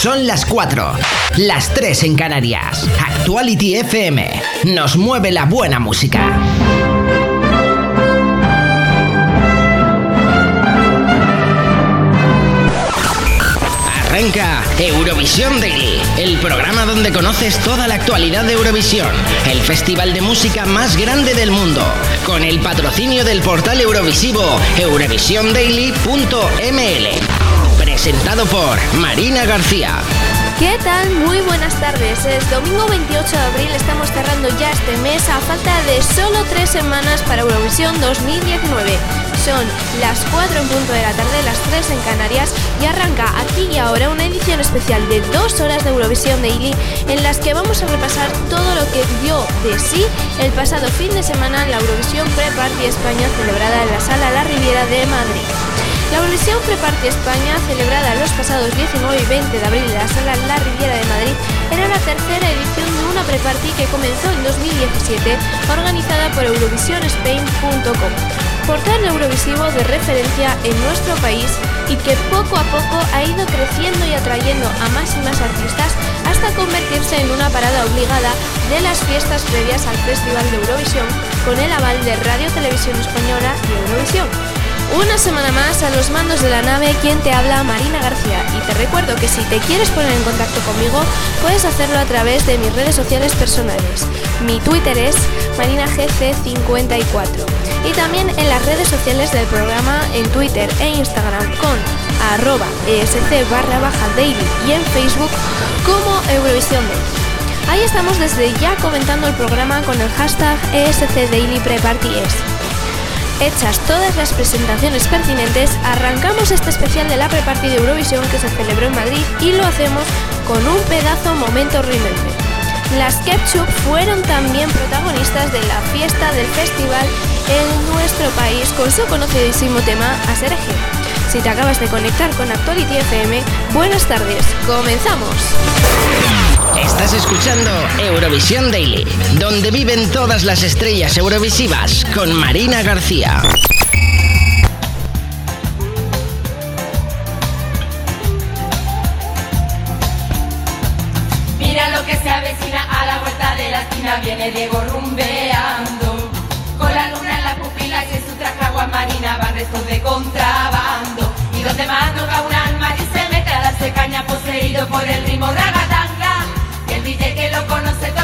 Son las 4, las 3 en Canarias. Actuality FM nos mueve la buena música. Arranca Eurovisión Daily, el programa donde conoces toda la actualidad de Eurovisión, el festival de música más grande del mundo, con el patrocinio del portal eurovisivo eurovisiondaily.ml. Presentado por Marina García. ¿Qué tal? Muy buenas tardes. Es domingo 28 de abril, estamos cerrando ya este mes a falta de solo tres semanas para Eurovisión 2019. Son las 4 en punto de la tarde, las 3 en Canarias y arranca aquí y ahora una edición especial de dos horas de Eurovisión Daily en las que vamos a repasar todo lo que dio de sí el pasado fin de semana la Eurovisión Pre-Party España celebrada en la Sala La Riviera de Madrid. La Eurovisión Pre-Party España, celebrada los pasados 19 y 20 de abril en la Sala La Riviera de Madrid, era la tercera edición de una pre-party que comenzó en 2017, organizada por EurovisionSpain.com portal eurovisivo de referencia en nuestro país y que poco a poco ha ido creciendo y atrayendo a más y más artistas hasta convertirse en una parada obligada de las fiestas previas al Festival de Eurovisión con el aval de Radio Televisión Española y Eurovisión. Una semana más a los mandos de la nave, quien te habla, Marina García. Y te recuerdo que si te quieres poner en contacto conmigo, puedes hacerlo a través de mis redes sociales personales. Mi Twitter es marinagc54. Y también en las redes sociales del programa en Twitter e Instagram con arroba esc barra baja daily y en Facebook como Eurovisión Daily. Ahí estamos desde ya comentando el programa con el hashtag ESC Daily Hechas todas las presentaciones pertinentes, arrancamos este especial de la pre-party de Eurovisión que se celebró en Madrid y lo hacemos con un pedazo momento remember. Las Ketchup fueron también protagonistas de la fiesta del festival en nuestro país con su conocidísimo tema Asereje. Si te acabas de conectar con Actuality FM, buenas tardes, comenzamos. Estás escuchando Eurovisión Daily, donde viven todas las estrellas eurovisivas con Marina García. Mira lo que se avecina a la vuelta de la esquina, viene Diego rumbeando. Con la luna en la pupila y en su traje agua marina van restos de contrabando. Y donde más no un alma y se mete a darse caña poseído por el ritmo ragatanga. Lo conoce toca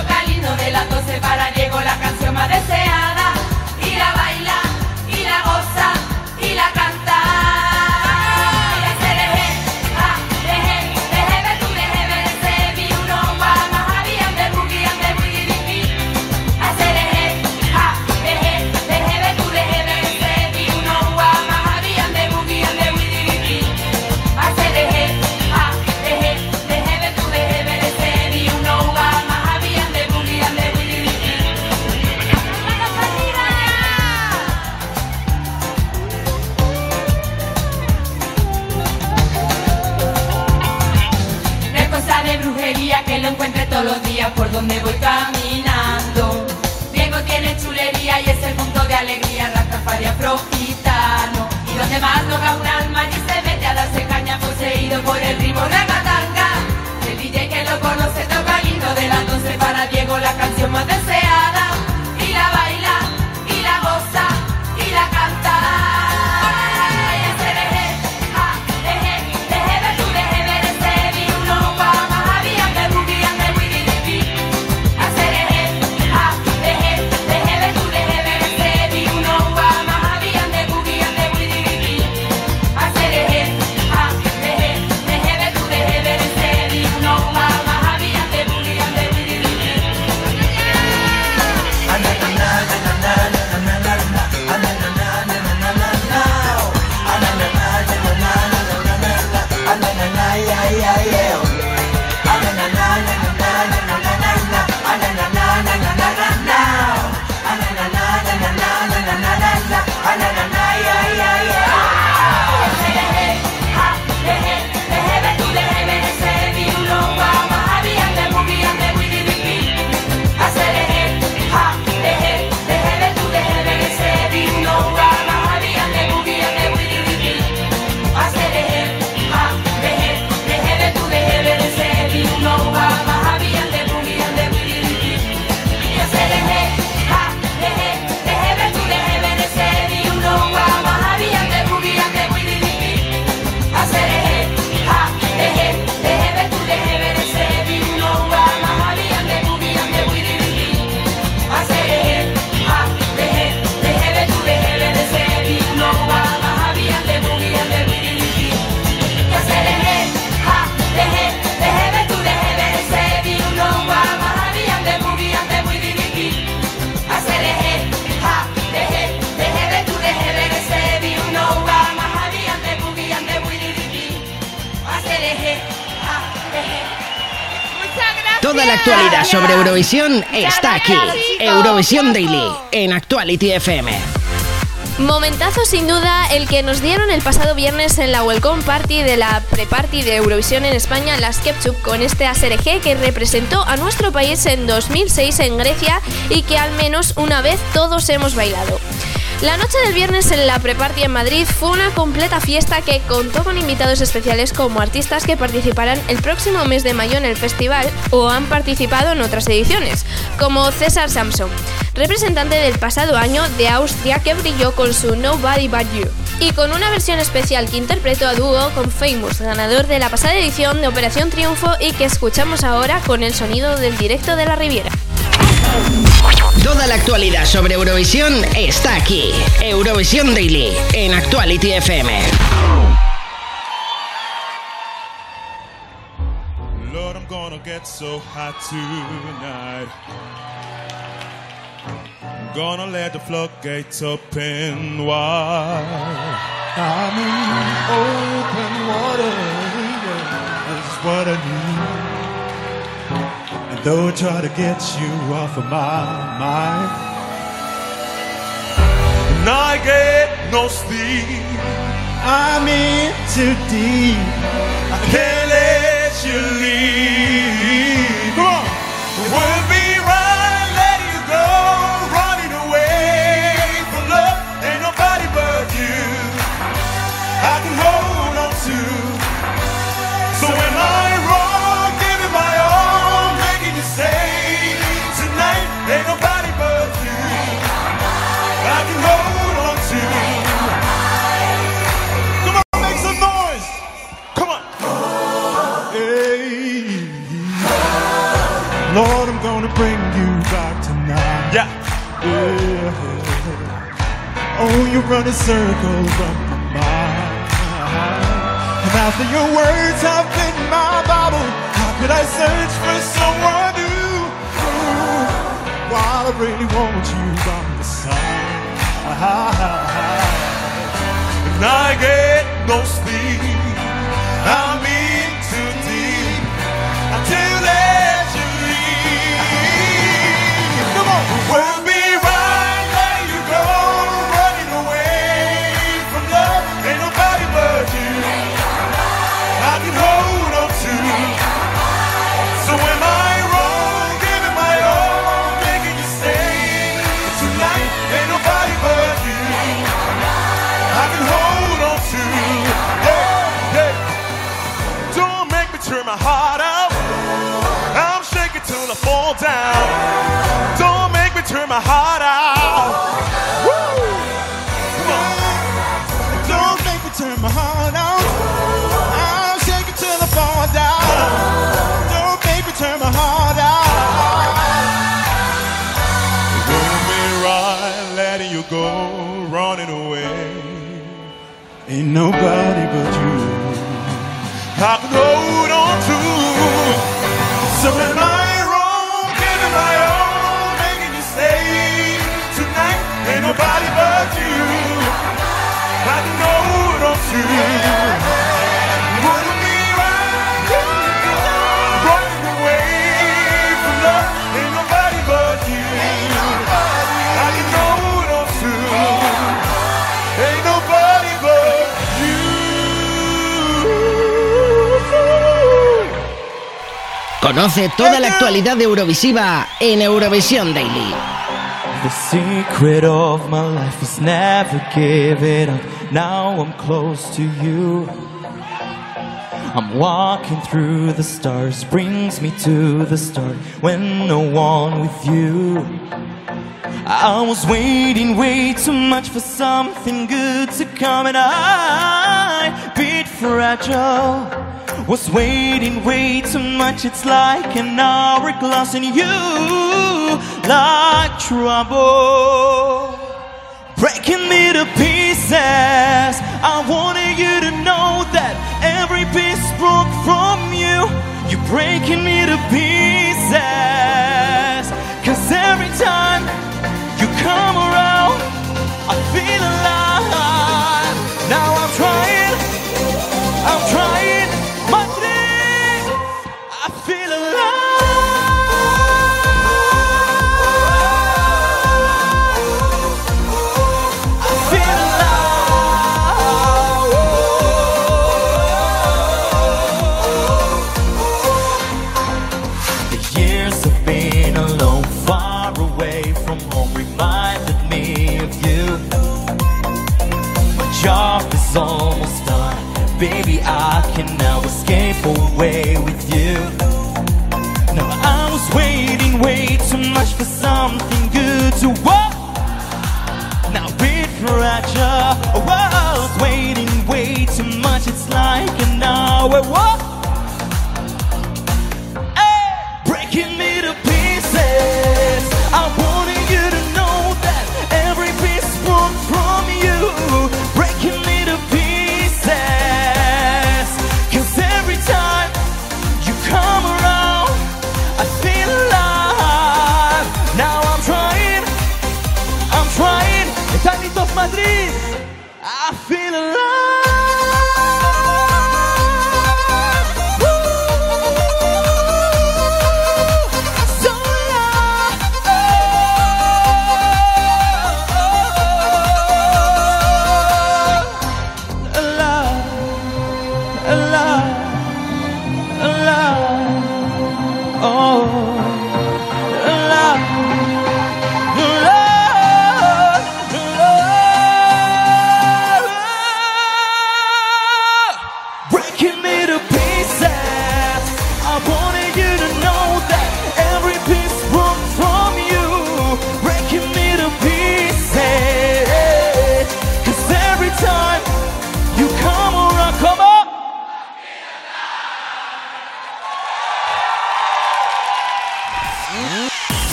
donde voy caminando. Eurovisión está aquí. Eurovisión Daily en Actuality FM. Momentazo sin duda el que nos dieron el pasado viernes en la Welcome Party de la pre-party de Eurovisión en España, las Ketchup, con este ASRG que representó a nuestro país en 2006 en Grecia y que al menos una vez todos hemos bailado. La noche del viernes en la Preparty en Madrid fue una completa fiesta que contó con invitados especiales como artistas que participarán el próximo mes de mayo en el festival o han participado en otras ediciones, como César Samson, representante del pasado año de Austria que brilló con su Nobody But You, y con una versión especial que interpretó a dúo con Famous, ganador de la pasada edición de Operación Triunfo y que escuchamos ahora con el sonido del directo de la Riviera. Toda la actualidad sobre Eurovisión está aquí. Eurovisión Daily en Actuality FM. Lord, I'm gonna get so hot tonight. I'm gonna let the floodgates open wide. I'm in open water. That's what I need. Though I try to get you off of my mind. And I get no sleep. I'm in too deep. I can't let you leave circles of my mind and after your words have been my Bible, how could I search for someone new? While I really want you by my side. And I get no sleep. My heart out. Don't make me turn my heart out. Don't make me turn my heart out. Right letting you go, running away. Ain't nobody but you. Conoce toda la actualidad de Eurovisiva en Eurovisión Daily. The secret of my life is never give it up. Now I'm close to you. I'm walking through the stars, brings me to the start when no one with you. I was waiting way too much for something good to come, and I, bit fragile, was waiting way too much. It's like an hourglass, and you, like trouble, breaking me to pieces. I wanted you to know that every piece broke from you. You're breaking me to pieces. Cause every time baby, I can now escape away with you. Now I was waiting way too much for something good to walk. Now fragile. Oh, I was waiting way too much. It's like an hour.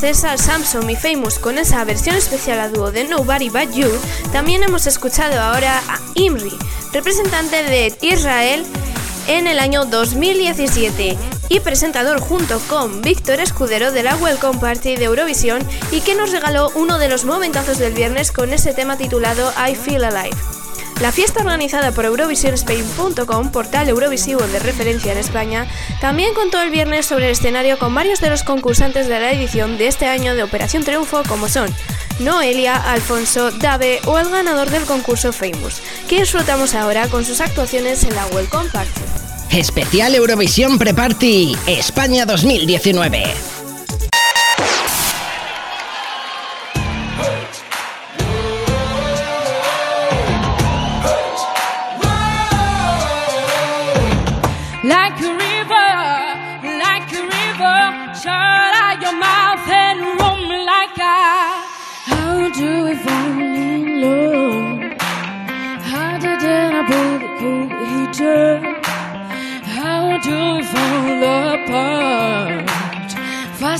Al Samsung y Famous con esa versión especial a dúo de Nobody But You, también hemos escuchado ahora a Imri, representante de Israel en el año 2017 y presentador junto con Víctor Escudero de la Welcome Party de Eurovisión y que nos regaló uno de los momentazos del viernes con ese tema titulado I Feel Alive. La fiesta organizada por EurovisionSpain.com, portal eurovisivo de referencia en España, también contó el viernes sobre el escenario con varios de los concursantes de la edición de este año de Operación Triunfo como son Noelia, Alfonso, Dave o el ganador del concurso Famous, que disfrutamos ahora con sus actuaciones en la Welcome Party. Especial Eurovisión Pre-Party España 2019.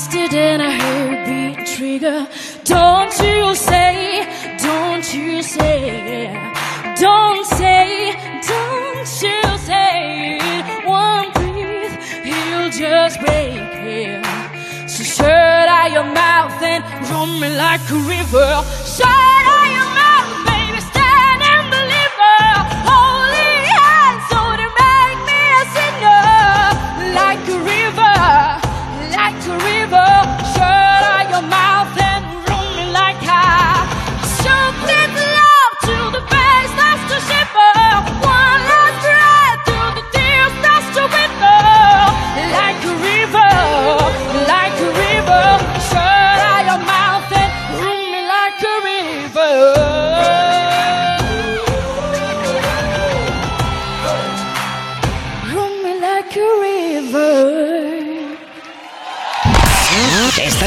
Faster than a heartbeat trigger. Don't you say, don't you say, don't say, don't you say. One breath, he'll just break it. So shut out your mouth and run me like a river. Shut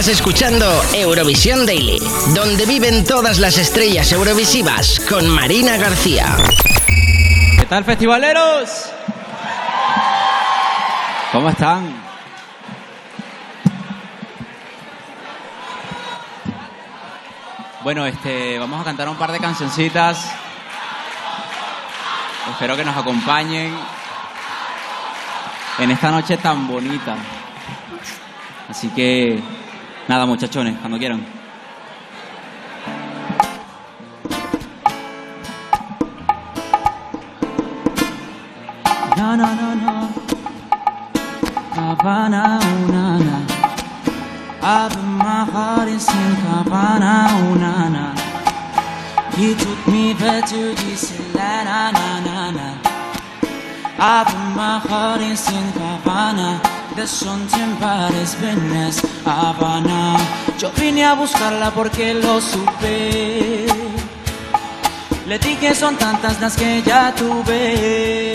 Estás escuchando Eurovisión Daily, donde viven todas las estrellas eurovisivas con Marina García. ¿Qué tal, festivaleros? ¿Cómo están? Bueno, este, vamos a cantar un par de cancioncitas. Espero que nos acompañen en esta noche tan bonita. Así que, nada, muchachones, cuando quieran. No, no, no, no. Havana, unana. I've been my heart is in unana. He took me back to this na, na, na, na. I've my heart is in Havana. Something about his business, Havana. Yo vine a buscarla porque lo supe. Le dije son tantas las que ya tuve.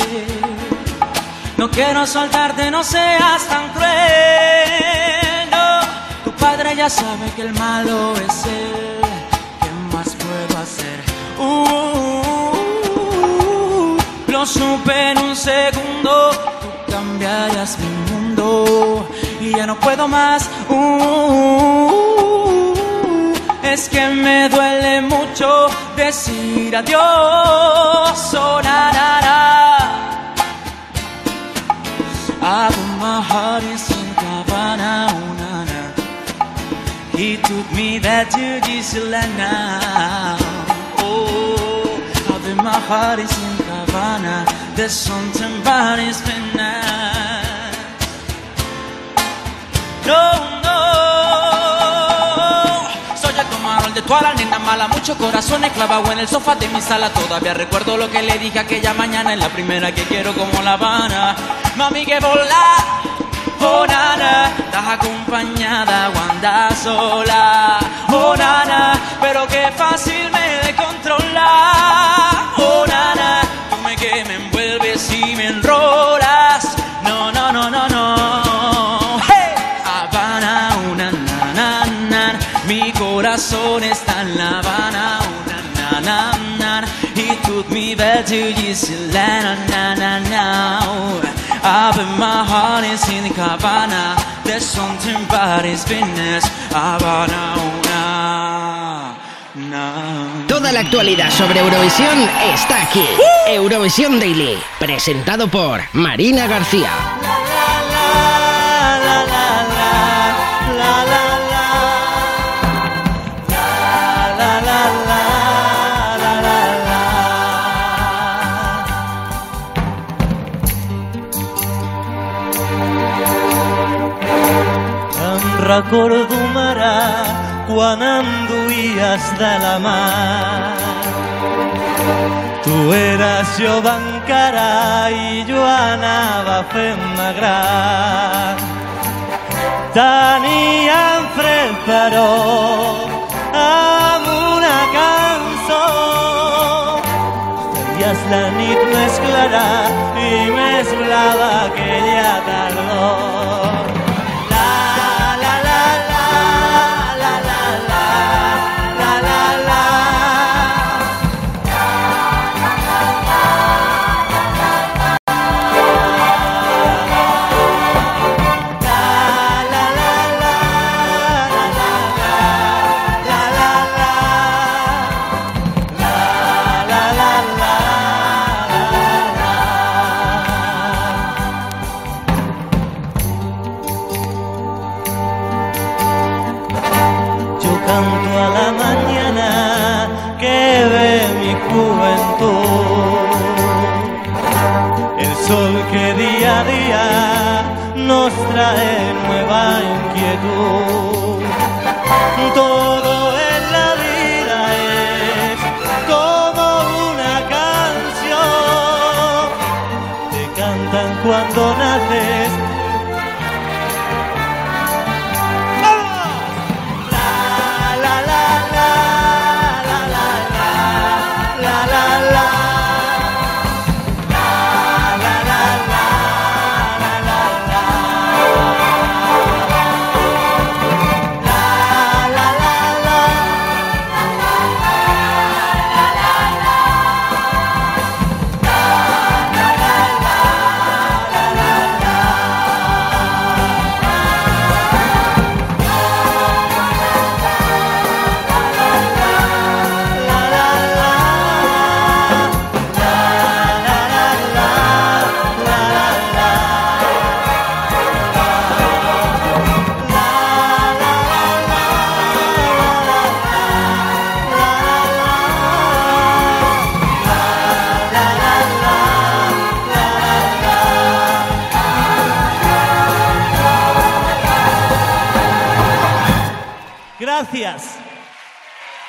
No quiero soltarte, no seas tan cruel. No, tu padre ya sabe que el malo es él. ¿Qué más puedo hacer? Uh, supe en un segundo. Tú cambiarías mi mundo y ya no puedo más. Uh, es que me duele mucho decir adiós. Oh, na, na, na. My heart in Havana, oh, na, na. He took me there to Gisela now. Oh, I put my heart in Havana. There's something about his. No, no. Soy el camarón de toda la nena mala, muchos corazones clavados en el sofá de mi sala. Todavía recuerdo lo que le dije aquella mañana en la primera que quiero como La Habana. Mami, que volar. Oh nana, estás acompañada o andas sola. Oh nana, pero qué fácil me de controlar. cabana. Toda la actualidad sobre Eurovisión está aquí. Eurovisión Daily, presentado por Marina García. Recordo, mare, quan em duies de la mà. Tu eres jove encara i jo anava fent-me gran. Teníem fred, però, amb una cançó feies la nit més clara i més blava aquella tardor.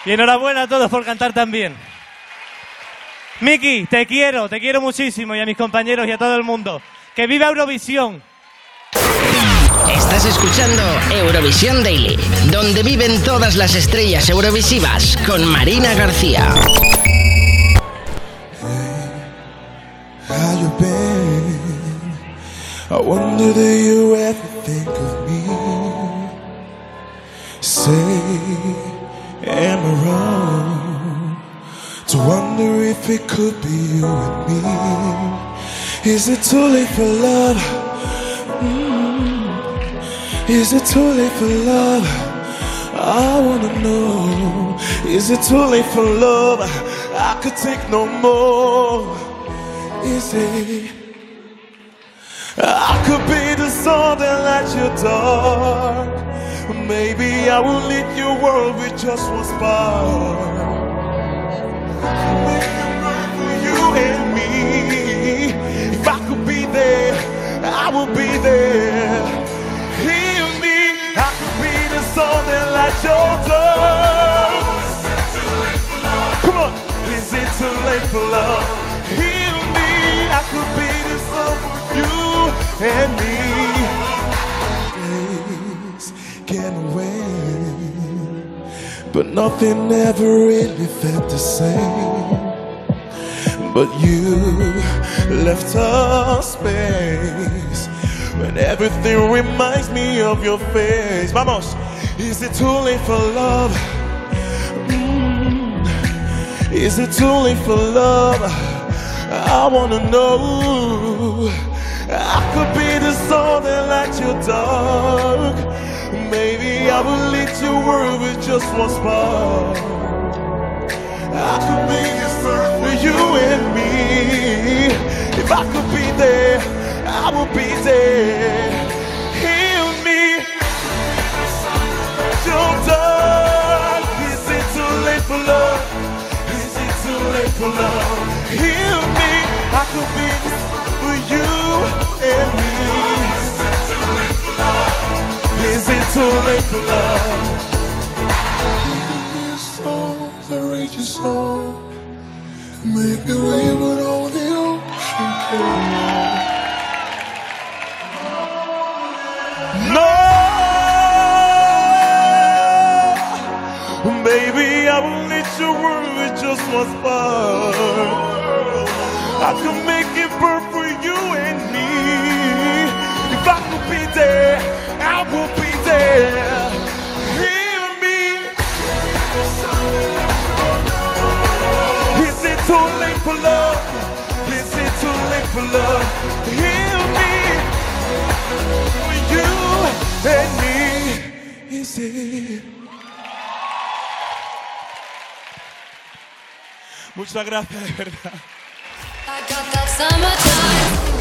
Y enhorabuena a todos por cantar tan bien. Miki, te quiero, te quiero muchísimo y a mis compañeros y a todo el mundo. ¡Que viva Eurovisión! Estás escuchando Eurovisión Daily, donde viven todas las estrellas eurovisivas con Marina García. If it could be you and me? Is it too late for love? Mm. Is it too late for love? I wanna know. Is it too late for love? I could take no more. Is it? I could be the sun that lights your dark. Maybe I will lit your world with just one spark. I will be there. Hear me. I could be the sun that lights your dark. Come on. Is it too late for love? Hear me. I could be the sun for you and me. Days can wait, but nothing ever really felt the same. But you left a space when everything reminds me of your face. Vamos, is it too late for love? Mm. Is it too late for love? I wanna know. I could be the sun that lights your dark. Maybe I will lit your world with just one spark. I could be for you and me. If I could be there, I would be there. Heal me. Your dark. Is it too late for love? Is it too late for love? Heal me. I could be for you and me. Is it too late for love? This song, the rageous song, make wave all the ocean can. No, baby, I with just one spark. I could make it burn for you and me. If I could be there, I will be there. Too late for love? Is it too late for love? Hear me. You and me. Is it? Muchas gracias, de verdad.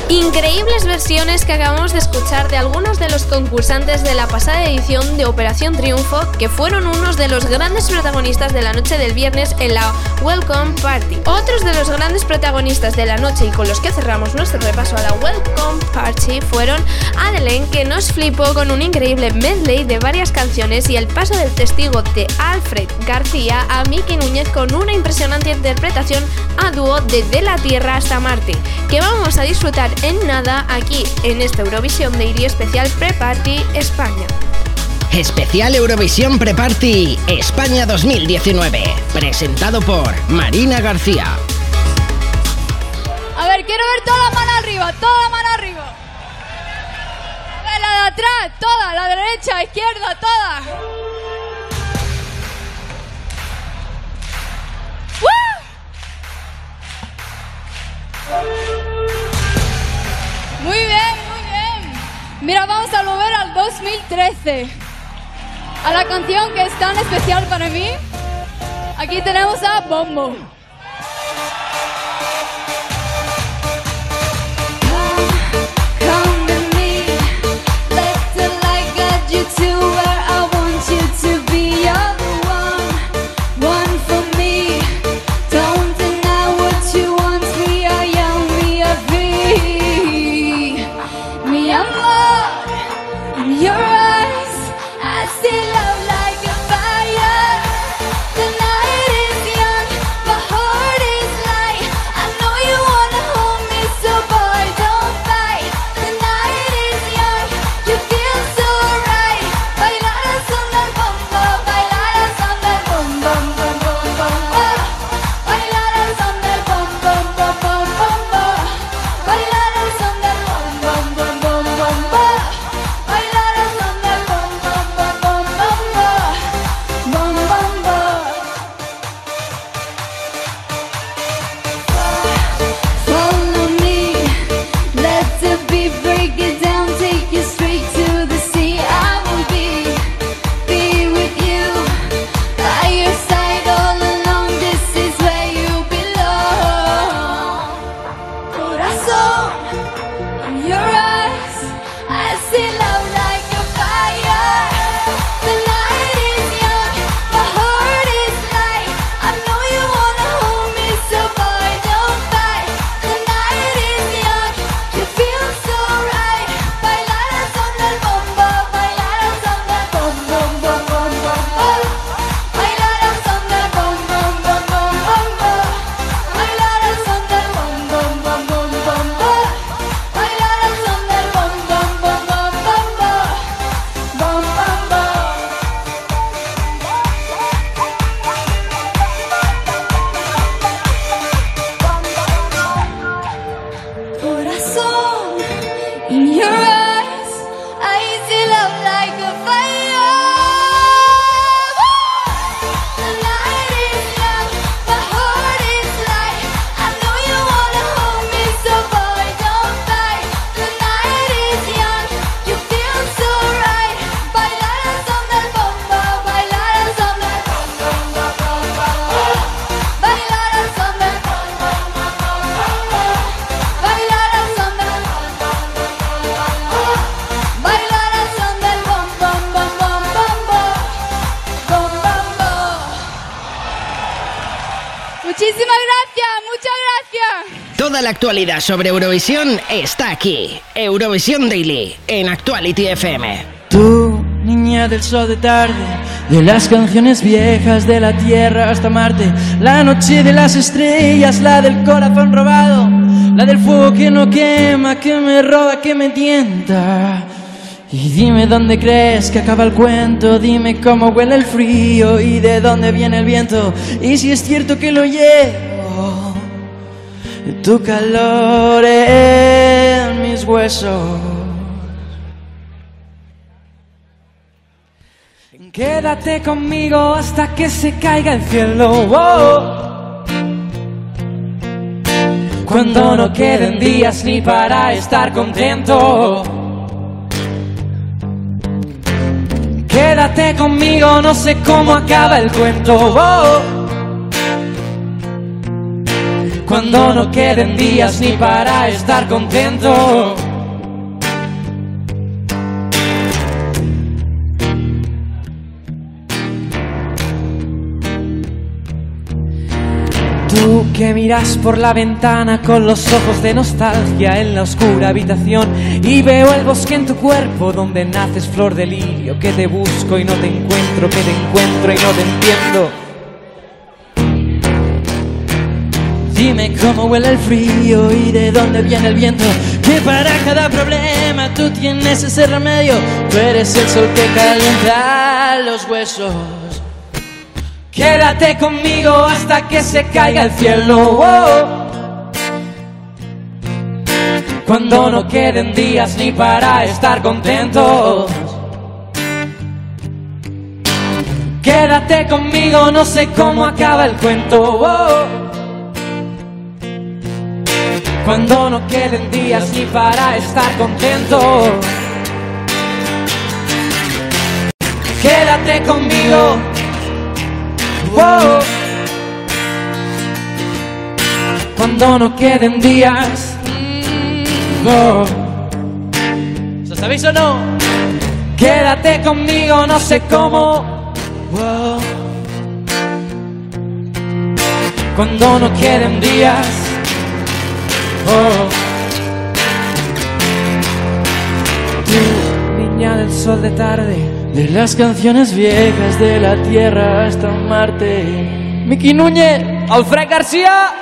Increíbles versiones que acabamos de escuchar de algunos de los concursantes de la pasada edición de Operación Triunfo, que fueron unos de los grandes protagonistas de la noche del viernes en la Welcome Party. Otros de los grandes protagonistas de la noche y con los que cerramos nuestro repaso a la Welcome Party fueron Adelaine, que nos flipó con un increíble medley de varias canciones y el paso del testigo de Alfred García a Miki Núñez con una impresionante interpretación a dúo De la Tierra hasta Marte, que vamos a disfrutar en nada aquí en esta Eurovisión de Iri Especial Pre-Party España. Especial Eurovisión Pre-Party España 2019. Presentado por Marina García. A ver, quiero ver toda la mano arriba, toda la mano arriba. A ver, la de atrás, toda, la derecha, izquierda, toda. ¡Woo! Muy bien, muy bien. Mira, vamos a volver al 2013. A la canción que es tan especial para mí. Aquí tenemos a Bombo. La actualidad sobre Eurovisión está aquí. Eurovisión Daily, en Actuality FM. Tú, niña del sol de tarde, de las canciones viejas de la tierra hasta Marte, la noche de las estrellas, la del corazón robado, la del fuego que no quema, que me roba, que me tienta. Y dime dónde crees que acaba el cuento, dime cómo huele el frío y de dónde viene el viento, y si es cierto que lo llevo, tu calor en mis huesos. Quédate conmigo hasta que se caiga el cielo. oh. Cuando no queden días ni para estar contento. Quédate conmigo, no sé cómo acaba el cuento. Cuando no queden días ni para estar contento. Tú que miras por la ventana con los ojos de nostalgia en la oscura habitación y veo el bosque en tu cuerpo donde naces flor de lirio que te busco y no te encuentro, que te encuentro y no te entiendo. Cómo huele el frío y de dónde viene el viento. Que para cada problema tú tienes ese remedio. Tú eres el sol que calienta los huesos. Quédate conmigo hasta que se caiga el cielo. Cuando no queden días ni para estar contentos. Quédate conmigo, no sé cómo acaba el cuento. Cuando no queden días ni para estar contentos. Quédate conmigo. Wow. Cuando no queden días. Oh. ¿Lo sabéis o no? Quédate conmigo, no sé cómo. Wow. Cuando no queden días. Oh. Tú, niña del sol de tarde. De las canciones viejas de la tierra hasta Marte. Miki Núñez, Alfred García.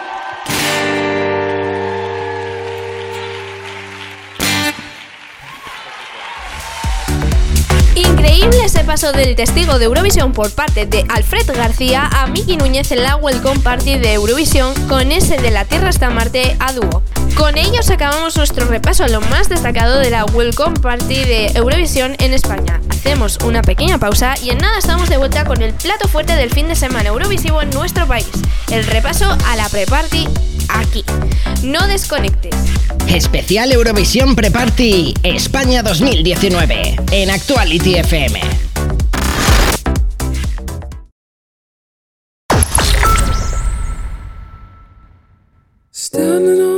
Increíble ese paso del testigo de Eurovisión por parte de Alfred García a Miki Núñez en la Welcome Party de Eurovisión con ese de la Tierra hasta Marte a dúo. Con ellos acabamos nuestro repaso a lo más destacado de la Welcome Party de Eurovisión en España. Hacemos una pequeña pausa y en nada estamos de vuelta con el plato fuerte del fin de semana Eurovisivo en nuestro país. El repaso a la pre-party aquí. No desconectes. Especial Eurovisión Pre-Party España 2019 en Actuality FM. Standing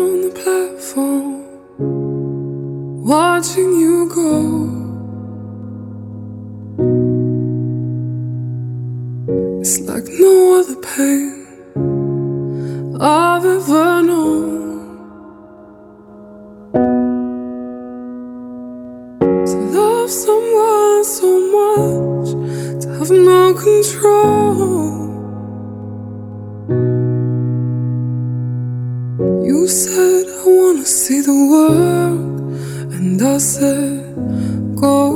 watching you go. It's like no other pain I've ever known. To love someone so much, to have no control. You said I wanna see the world, and I said go.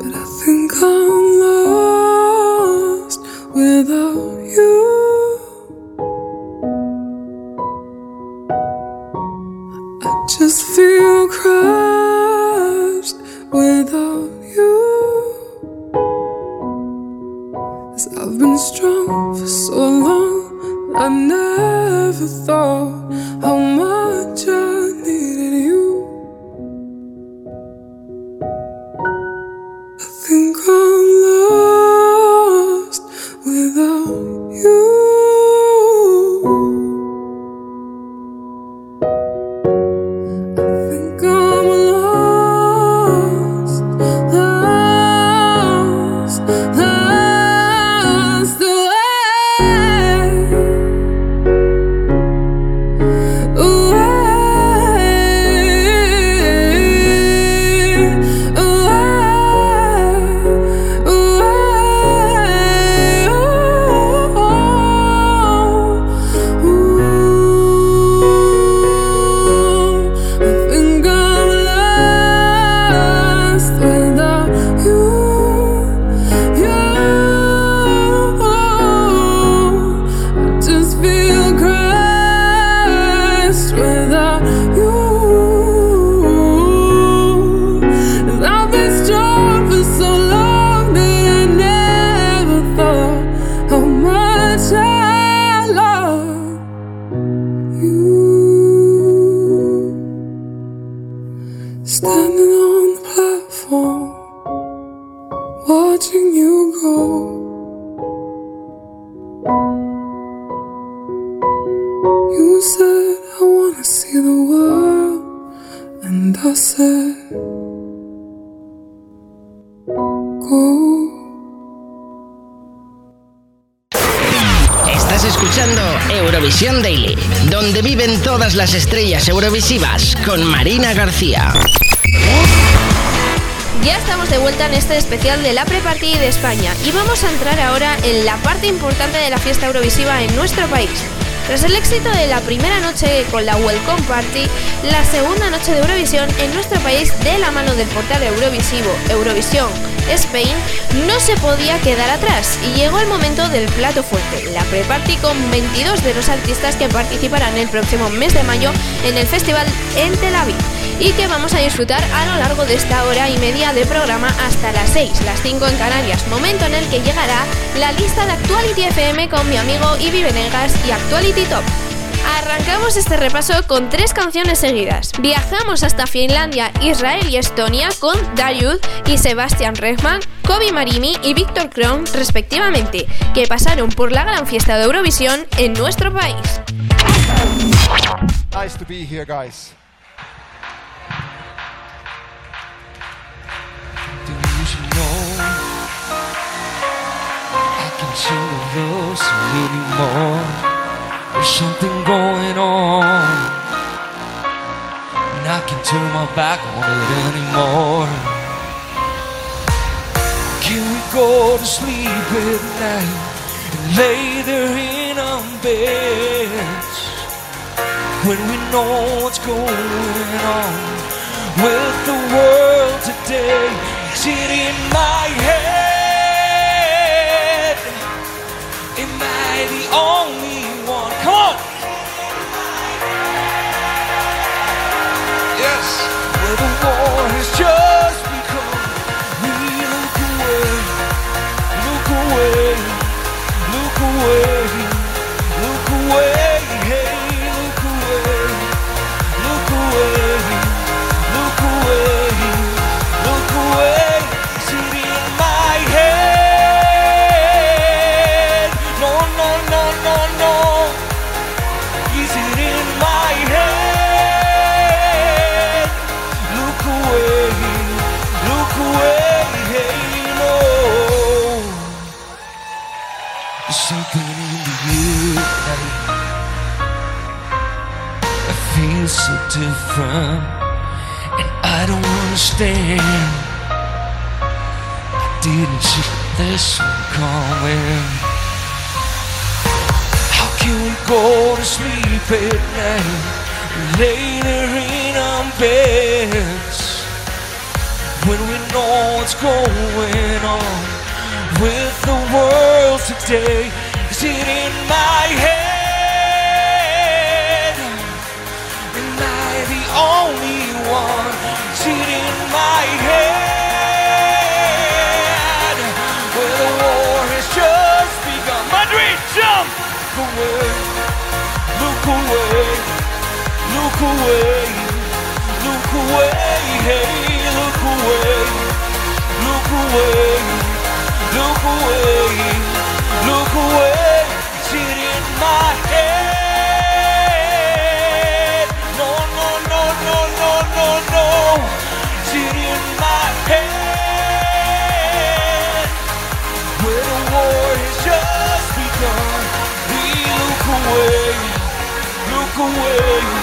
But I think I'm lost without you. Las estrellas eurovisivas con Marina García. Ya estamos de vuelta en este especial de la Pre-Party de España y vamos a entrar ahora en la parte importante de la fiesta eurovisiva en nuestro país. Tras el éxito de la primera noche con la Welcome Party, la segunda noche de Eurovisión en nuestro país de la mano del portal eurovisivo Eurovisión Spain no se podía quedar atrás y llegó el momento del plato fuerte, la pre-party con 22 de los artistas que participarán el próximo mes de mayo en el festival en Tel Aviv y que vamos a disfrutar a lo largo de esta hora y media de programa hasta las 6, las 5 en Canarias, momento en el que llegará la lista de Actuality FM con mi amigo Ibi Venegas y Actuality Top. Arrancamos este repaso con tres canciones seguidas. Viajamos hasta Finlandia, Israel y Estonia con Dayud y Sebastian Rehman, Kobe Marimi y Víctor Kron respectivamente, que pasaron por la gran fiesta de Eurovisión en nuestro país. Nice to be here, guys. There's something going on, and I can turn my back on it anymore. Can we go to sleep at night and lay there in our beds when we know what's going on with the world today? Is it in my head? Am I the only? Come on! Yes! So different, and I don't understand. I didn't see this one coming. How can we go to sleep at night, lay there in our beds, when we know what's going on with the world today? Is it in my head? Away, look away, hey, look away, look away, look away, look away. Is it in my head? No, no, no, no, no, no, no. Is it in my head? Where the war has just begun. We look away, look away,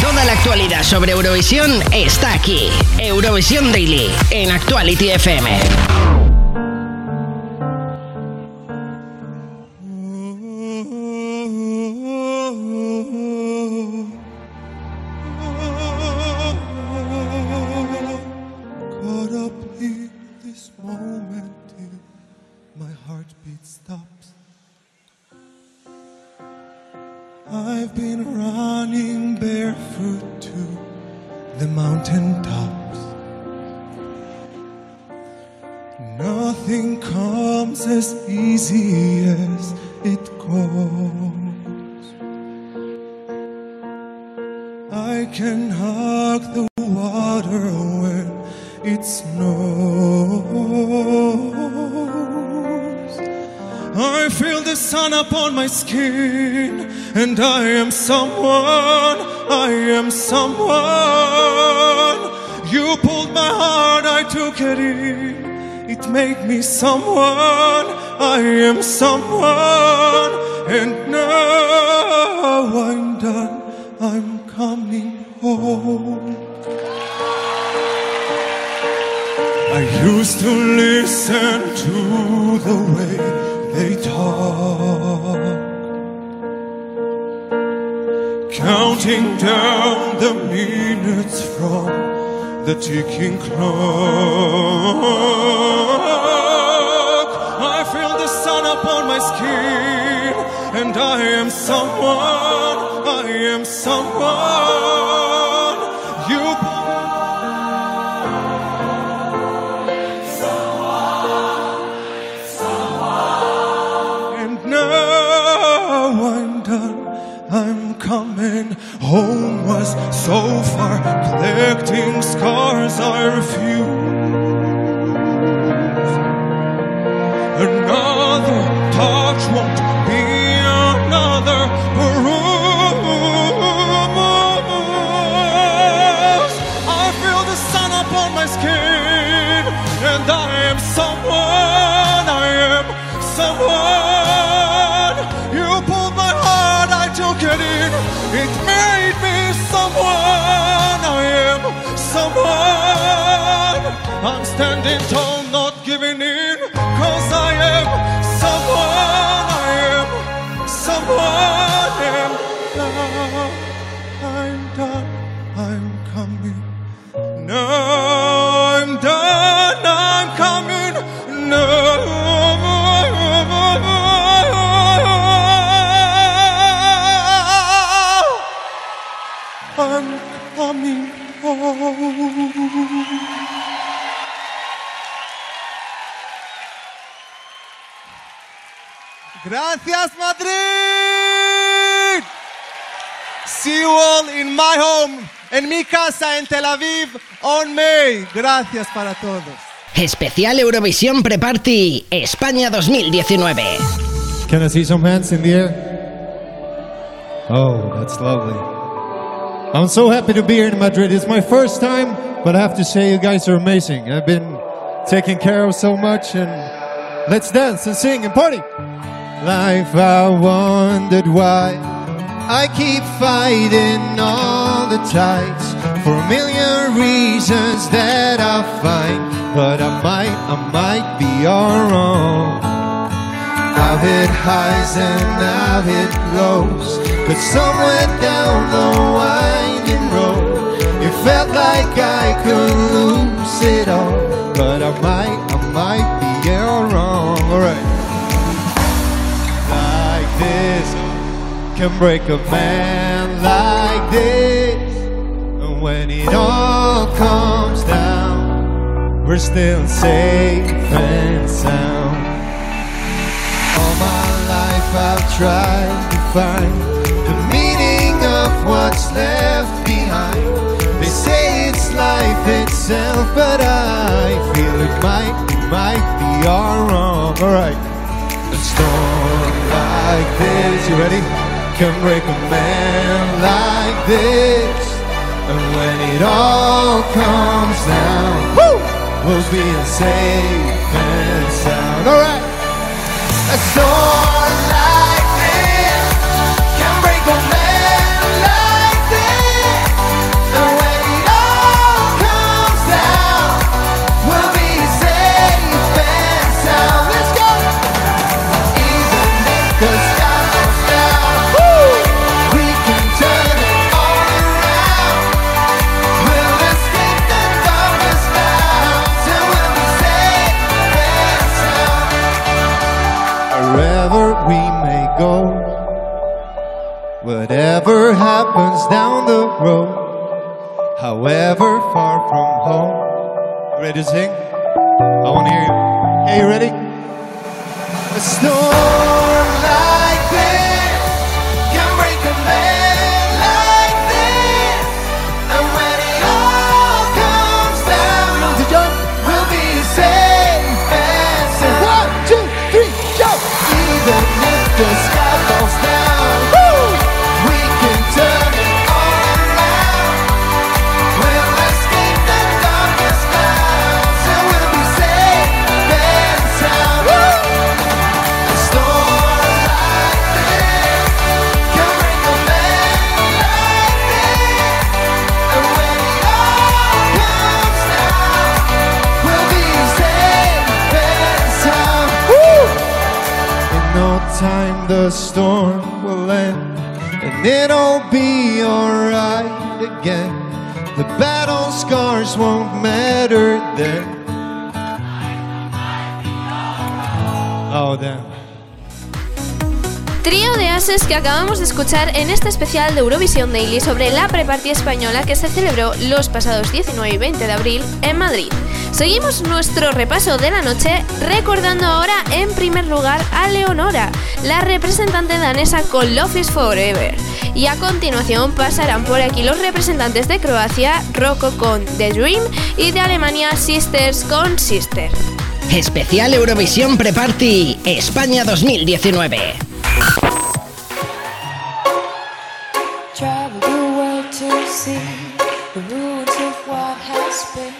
Toda la actualidad sobre Eurovisión está aquí. Eurovisión Daily en Actuality FM. that you can close. I'm standing tall, not giving in. See all in my home, en mi casa en Tel Aviv, on May. Gracias para todos. Especial Eurovisión Pre-Party España 2019. Can I see some hands in the air? Oh, that's lovely. I'm so happy to be here in Madrid. It's my first time, but I have to say you guys are amazing. I've been taken care of so much and let's dance and sing and party. Life, I wondered why I keep fighting all the tides for a million reasons that I find, but I might, I might be all wrong. I've hit highs and I've hit lows, but somewhere down the winding road, it felt like I could lose it all, but I might, I might can break a man like this. And when it all comes down, we're still safe and sound. All my life I've tried to find the meaning of what's left behind. They say it's life itself, but I feel it might, it might be all wrong. All right. A storm like this, you ready? Can break a man like this. And when it all comes down, woo, we'll be safe and sound. All right. A storm whatever happens down the road, however far from home. Ready to sing? I want to hear you. Hey, you ready? A storm the storm will end and it'll be alright again. The battle scars won't matter then. Oh, damn. Trío de ases que acabamos de escuchar en este especial de Eurovisión Daily sobre la prepartida española que se celebró los pasados 19 y 20 de abril en Madrid. Seguimos nuestro repaso de la noche recordando ahora en primer lugar a Leonora, la representante danesa con Love is Forever. Y a continuación pasarán por aquí los representantes de Croacia, Rocco con The Dream y de Alemania Sisters con Sister. Especial Eurovisión Pre-Party España 2019. See the ruins of what has been.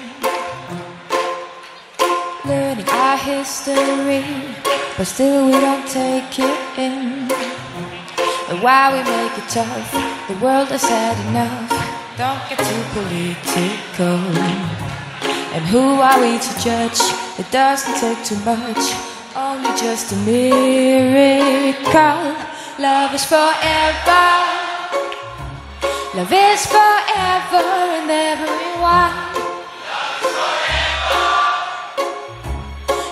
Learning our history, but still we don't take it in. And why we make it tough, the world has had enough. Don't get too political. And who are we to judge? It doesn't take too much, only just a miracle. Love is forever. Love is forever and everyone.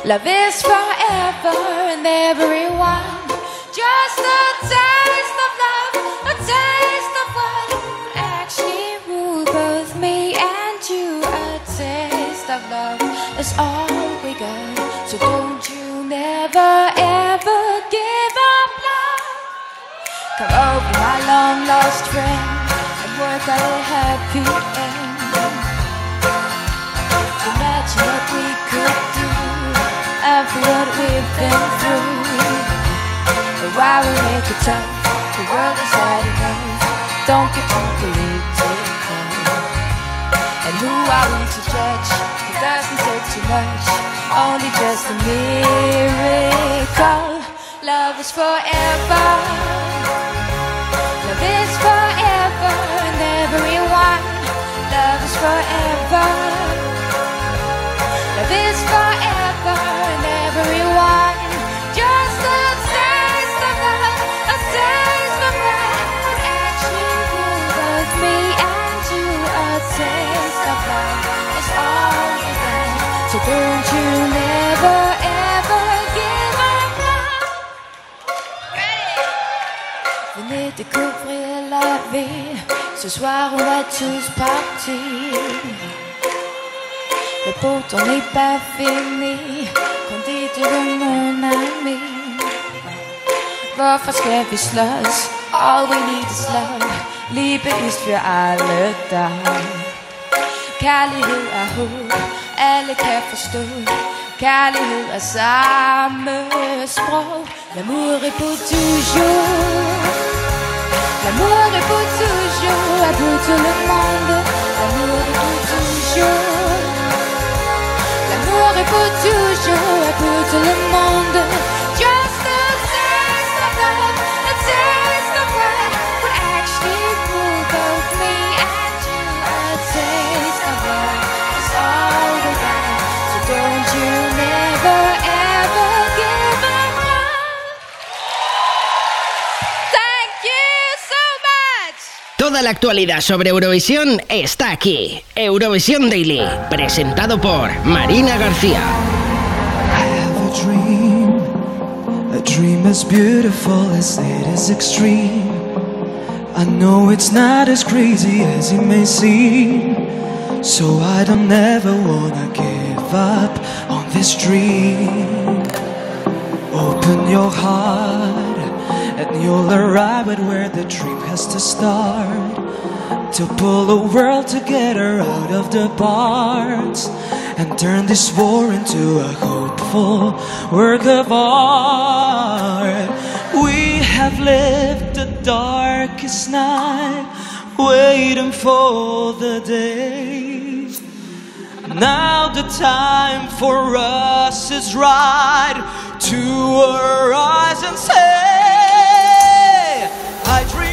Love is forever and everyone. Just a taste of love, a taste of what actually rule both me and you. A taste of love is all we got. So don't you never ever give up love. Come over, my long lost friend, and a happy end. Imagine what we could do after what we've been through. Why we make it tough? The world is hard enough. Don't get too political. And who are we to judge? It doesn't take too much, only just a miracle. Love is forever. Love is forever forever. Love is forever and everyone. Just a taste of love, a taste of love. rule both me and you. A taste of love all we. So don't you never ever give up love. Venez découvrir la vie. Ce soir, on va tous partir. Le pourtant n'est pas fini. Konditor mon ami. Varför ska vi slåss? All we need is love. Liebe ist für alle da. Kærlighed er håb. Alle kan forstå. Kærlighed er samme sprog. L'amour est pour toujours. L'amour est pour toujours. À pour tout le monde. L'amour est pour toujours. L'amour est pour toujours et pour tout le monde. Just a taste of love, a taste of what would actually Toda la actualidad sobre Eurovisión está aquí. Eurovisión Daily, presentado por Marina García. a dream, as beautiful as it is extreme. I know it's not as crazy as it may seem, so I don't ever wanna give up on this dream. Open your heart, and you'll arrive at where the dream has to start. To pull the world together out of the parts and turn this war into a hopeful work of art. We have lived the darkest night, waiting for the day. Now the time for us is right to arise and say, I dream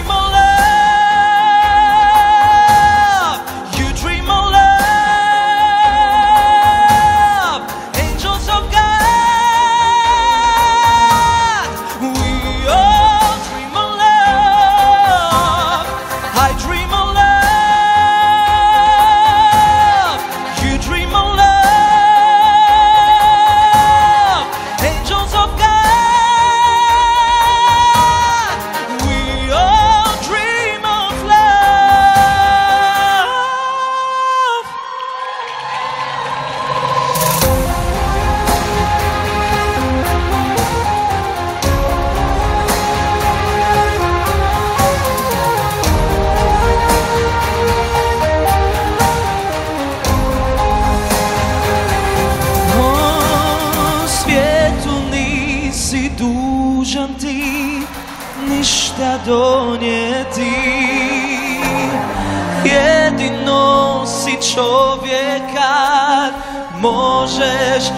możesz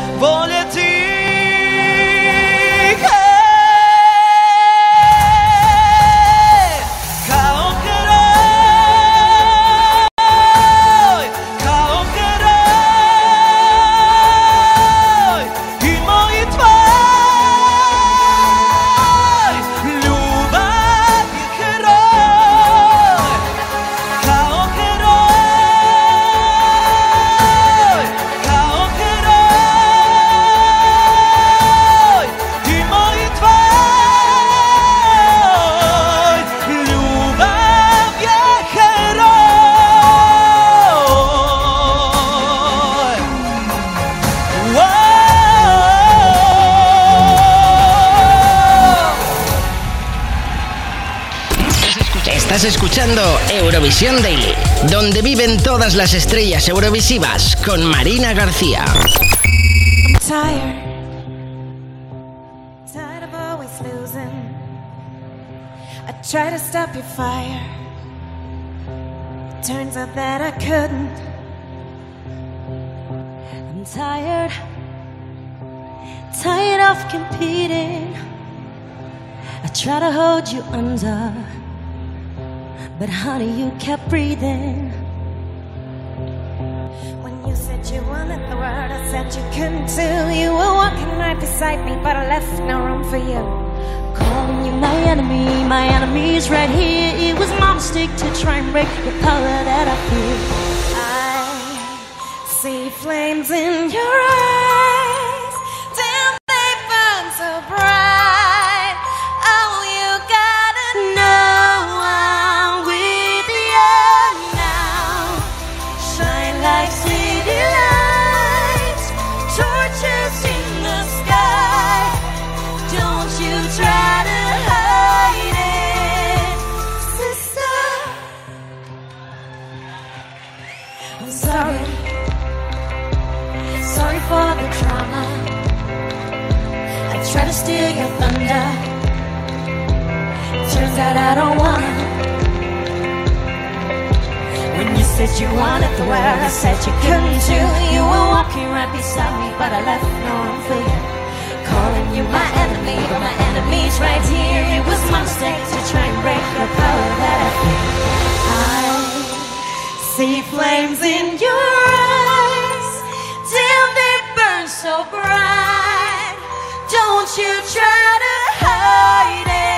escuchando Eurovisión Daily, donde viven todas las estrellas eurovisivas con Marina García. I'm tired. Tired of competing. I try to hold you under. But honey, you kept breathing. When you said you wanted the world, I said you couldn't do. You were walking right beside me, but I left no room for you. Calling you my enemy, my enemy's right here. It was my mistake to try and break the power that I feel. I see flames in your eyes, Out I don't wanna. When you said you wanted the world, I said you couldn't do You were walking right beside me, but I left no room for you. Calling you my enemy, but my enemy's right here. It was my mistake to try and break the power that I feel. I see flames in your eyes, till they burn so bright. Don't you try to hide it,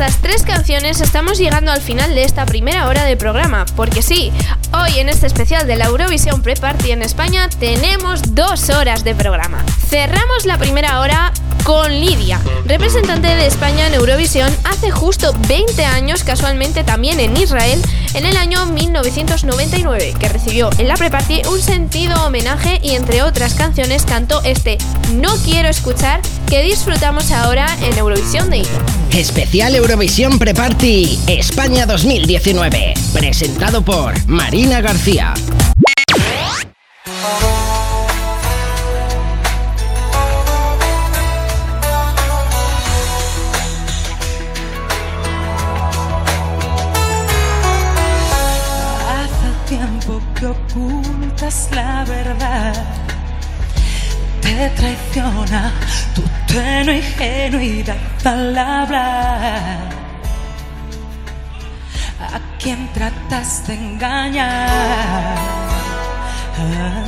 estas tres canciones estamos llegando al final de esta primera hora de programa, porque sí, hoy en este especial de la Eurovisión Pre-Party en España tenemos dos horas de programa. Cerramos la primera hora con Lidia, representante de España en Eurovisión hace justo 20 años, casualmente también en Israel, en el año 1999, que recibió en la Pre-Party un sentido homenaje y entre otras canciones cantó este No quiero escuchar que disfrutamos ahora en Eurovisión de Especial Eurovisión Preparty, España 2019, presentado por Marina García. Hasta tiempo que ocultas la verdad, te traiciona pero ingenuidad palabra a quien tratas de engañar. Ah.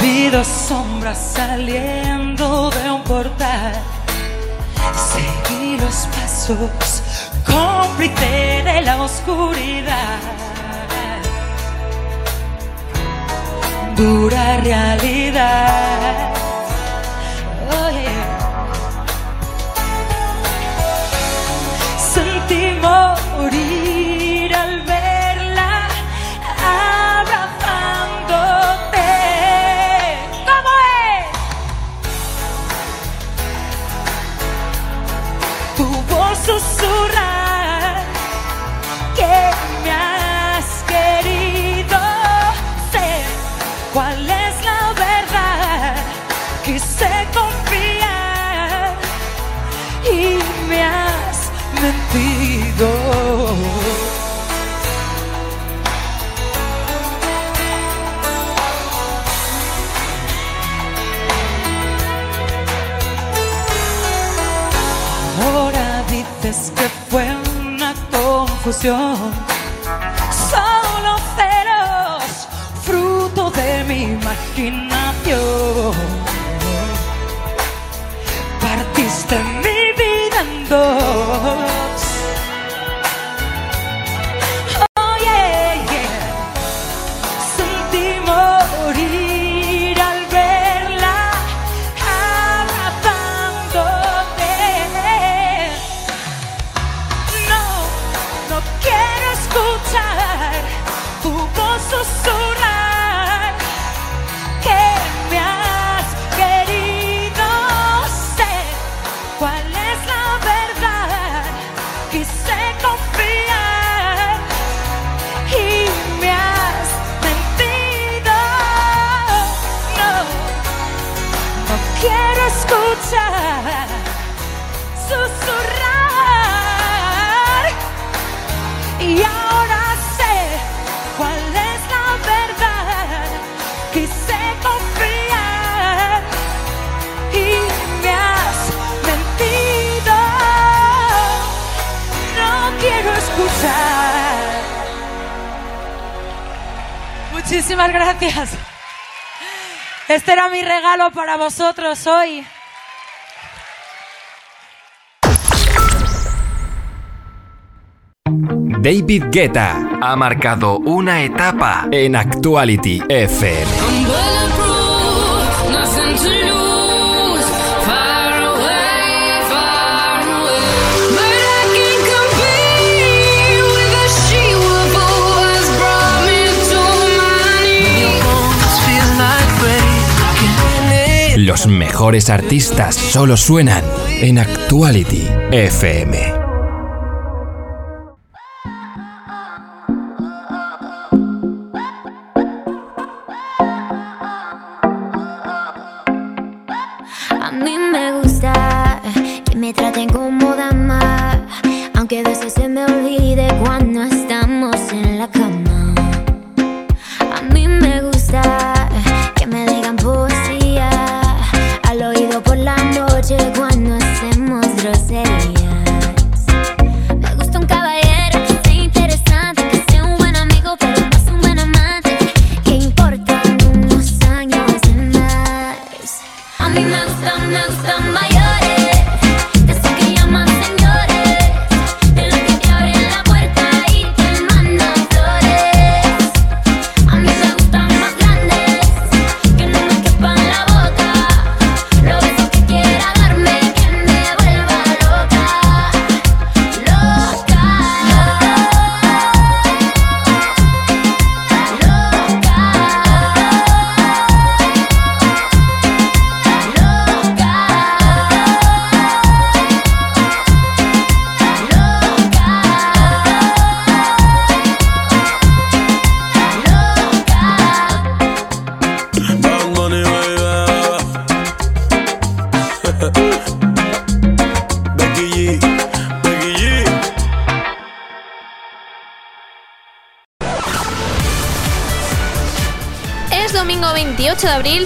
Vi dos sombras saliendo de un portal. Seguí los pasos, cómplice de la oscuridad. dura realidad. confusión. Solo celos, fruto de mi imaginación. Muchísimas gracias. Este era mi regalo para vosotros hoy. David Guetta ha marcado una etapa en Actuality FM. Los mejores artistas solo suenan en Actuality FM.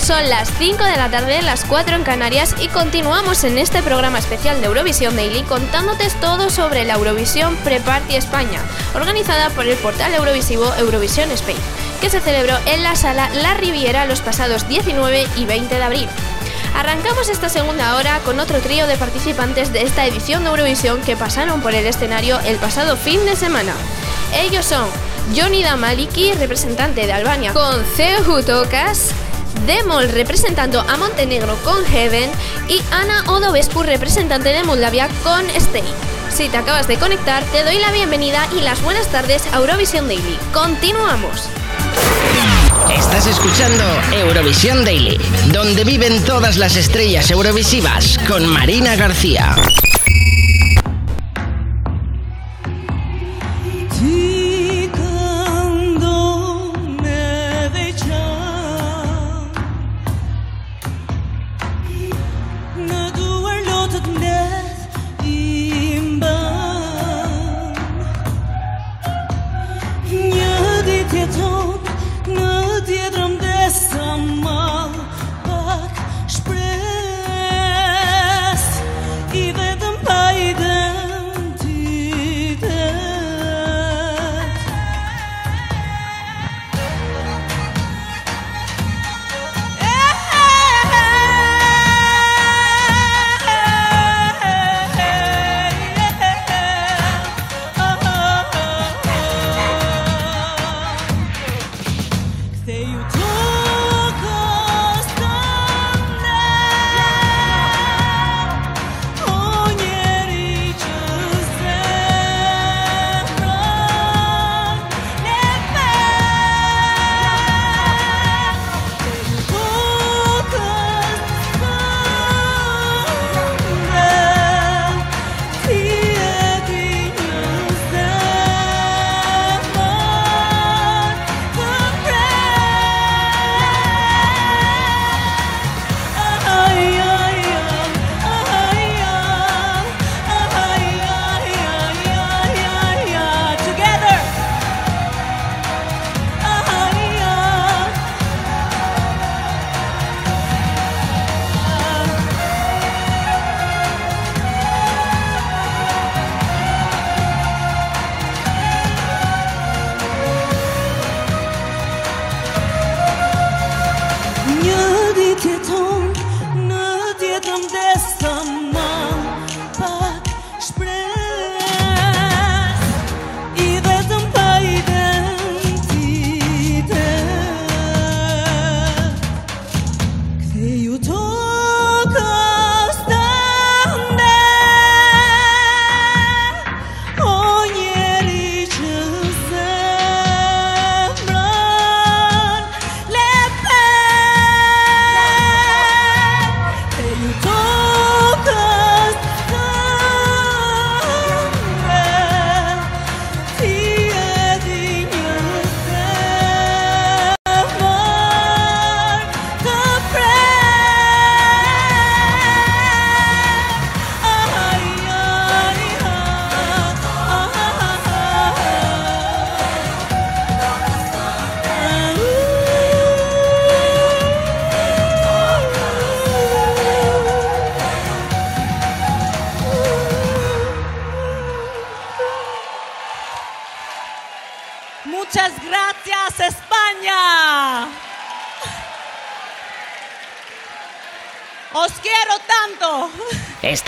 Son las 5 de la tarde, las 4 en Canarias y continuamos en este programa especial de Eurovisión Daily contándote todo sobre la Eurovisión Pre-Party España, organizada por el portal eurovisivo Eurovisión Spain, que se celebró en la sala La Riviera los pasados 19 y 20 de abril. Arrancamos esta segunda hora con otro trío de participantes de esta edición de Eurovisión que pasaron por el escenario el pasado fin de semana. Ellos son Johnny Damaliki, representante de Albania, con Cehu Tokas, Demol representando a Montenegro con Heaven y Ana Odovescu representante de Moldavia con Stay. Si te acabas de conectar, te doy la bienvenida y las buenas tardes a Eurovisión Daily. Continuamos. Estás escuchando Eurovisión Daily, donde viven todas las estrellas eurovisivas con Marina García.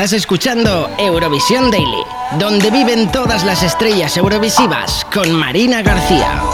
Estás escuchando Eurovisión Daily, donde viven todas las estrellas eurovisivas con Marina García.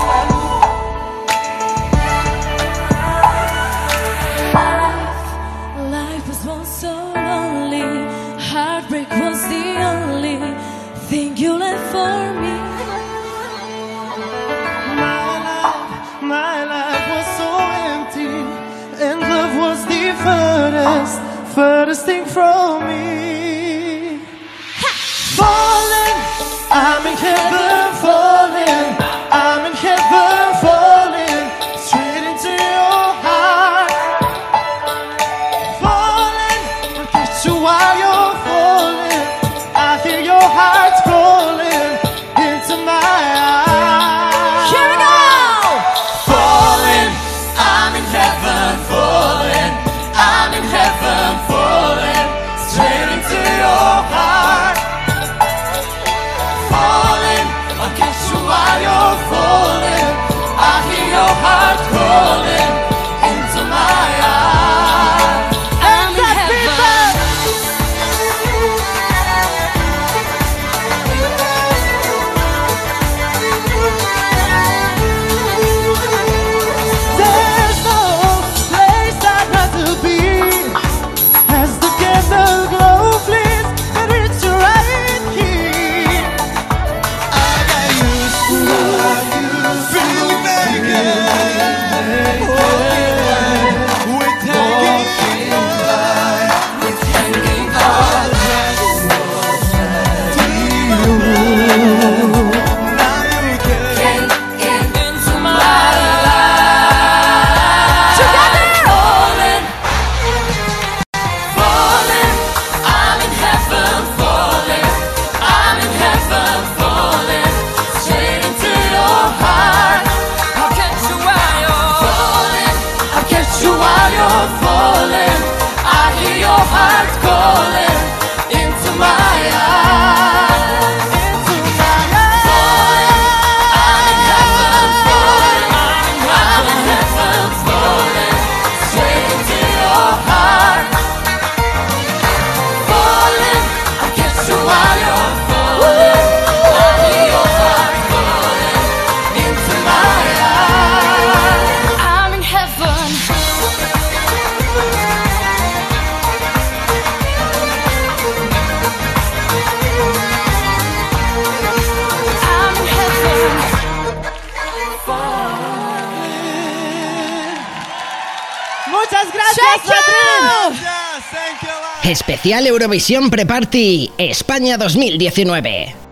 Especial Eurovisión Pre-Party España 2019.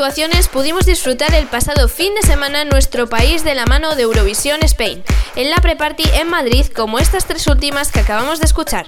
actuaciones pudimos disfrutar el pasado fin de semana en nuestro país de la mano de Eurovisión Spain, en la pre-party en Madrid, como estas tres últimas que acabamos de escuchar.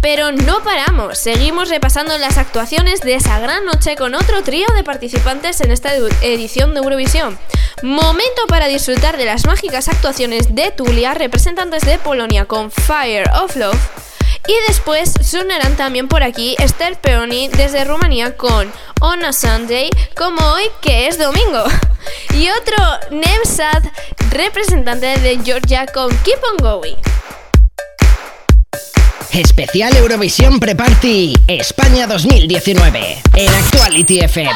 Pero no paramos, seguimos repasando las actuaciones de esa gran noche con otro trío de participantes en esta edición de Eurovisión. Momento para disfrutar de las mágicas actuaciones de Tulia, representantes de Polonia con Fire of Love. Y después sonarán también por aquí Esther Peoni desde Rumanía con On a Sunday, como hoy que es domingo. Y otro Nemsad, representante de Georgia con Keep on Going. Especial Eurovisión Pre-Party España 2019 en Actuality FM.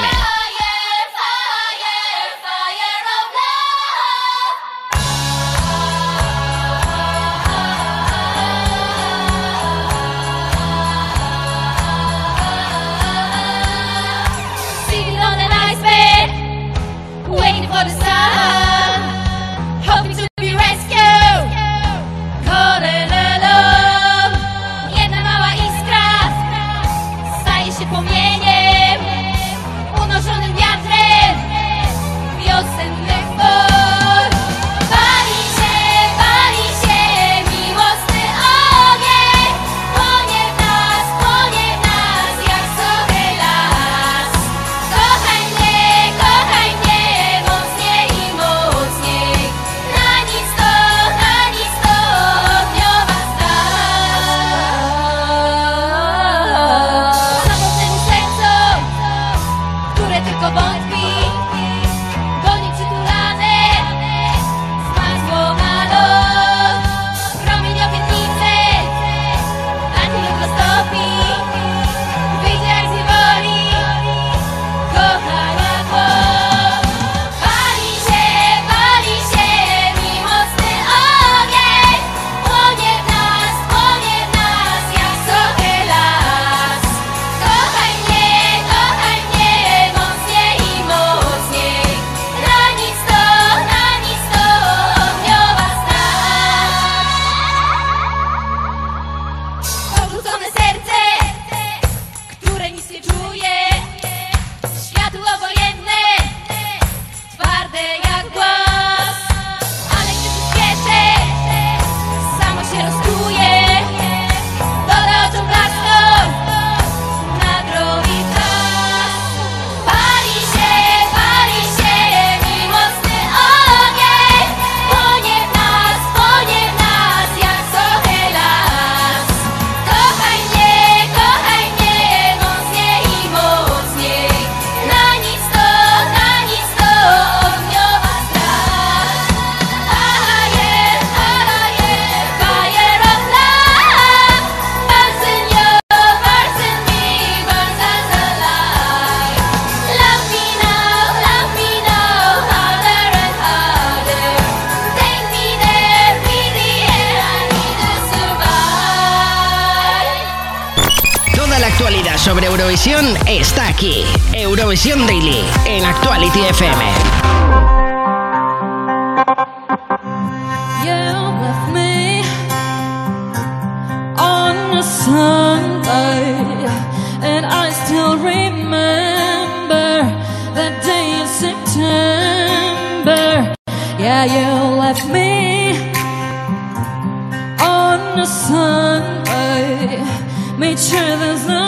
Make sure there's no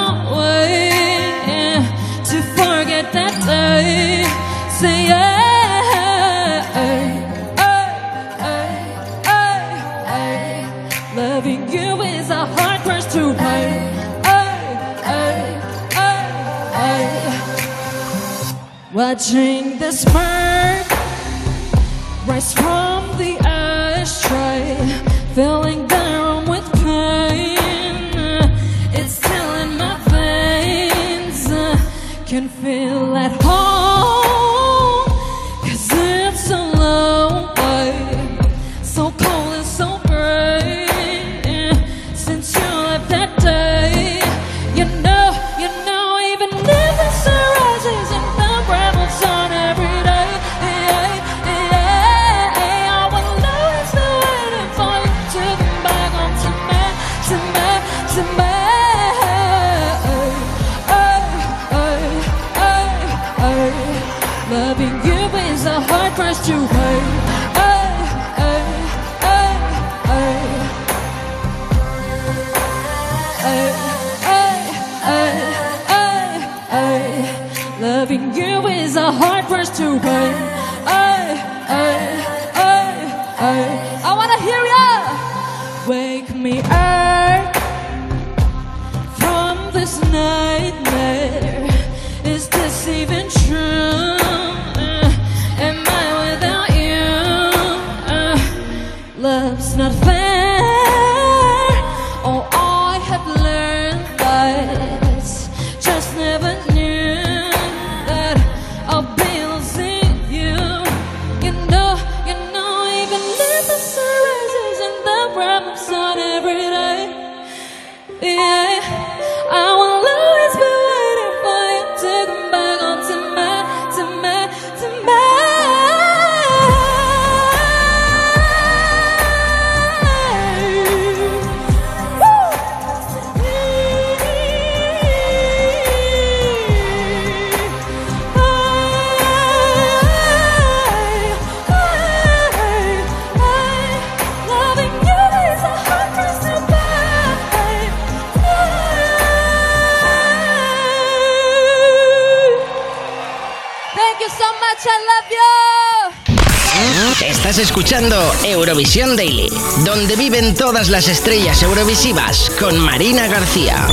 Eurovisión Daily, donde viven todas las estrellas eurovisivas con Marina García.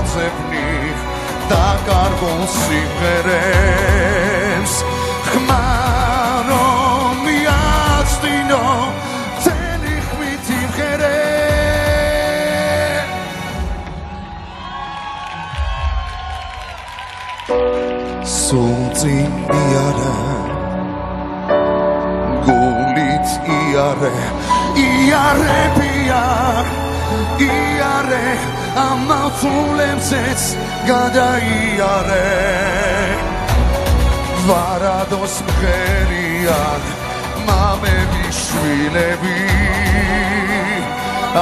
გავძებნიხ და კარგულ სიმღერებს. ხმარო მიაცდინო ძენი ხმით იმღერე სულ წინ იარა გულით იარე იარებია იარე. ამავსულებზეც გადაიარე. ვარადოს მღერიან მამები შვილები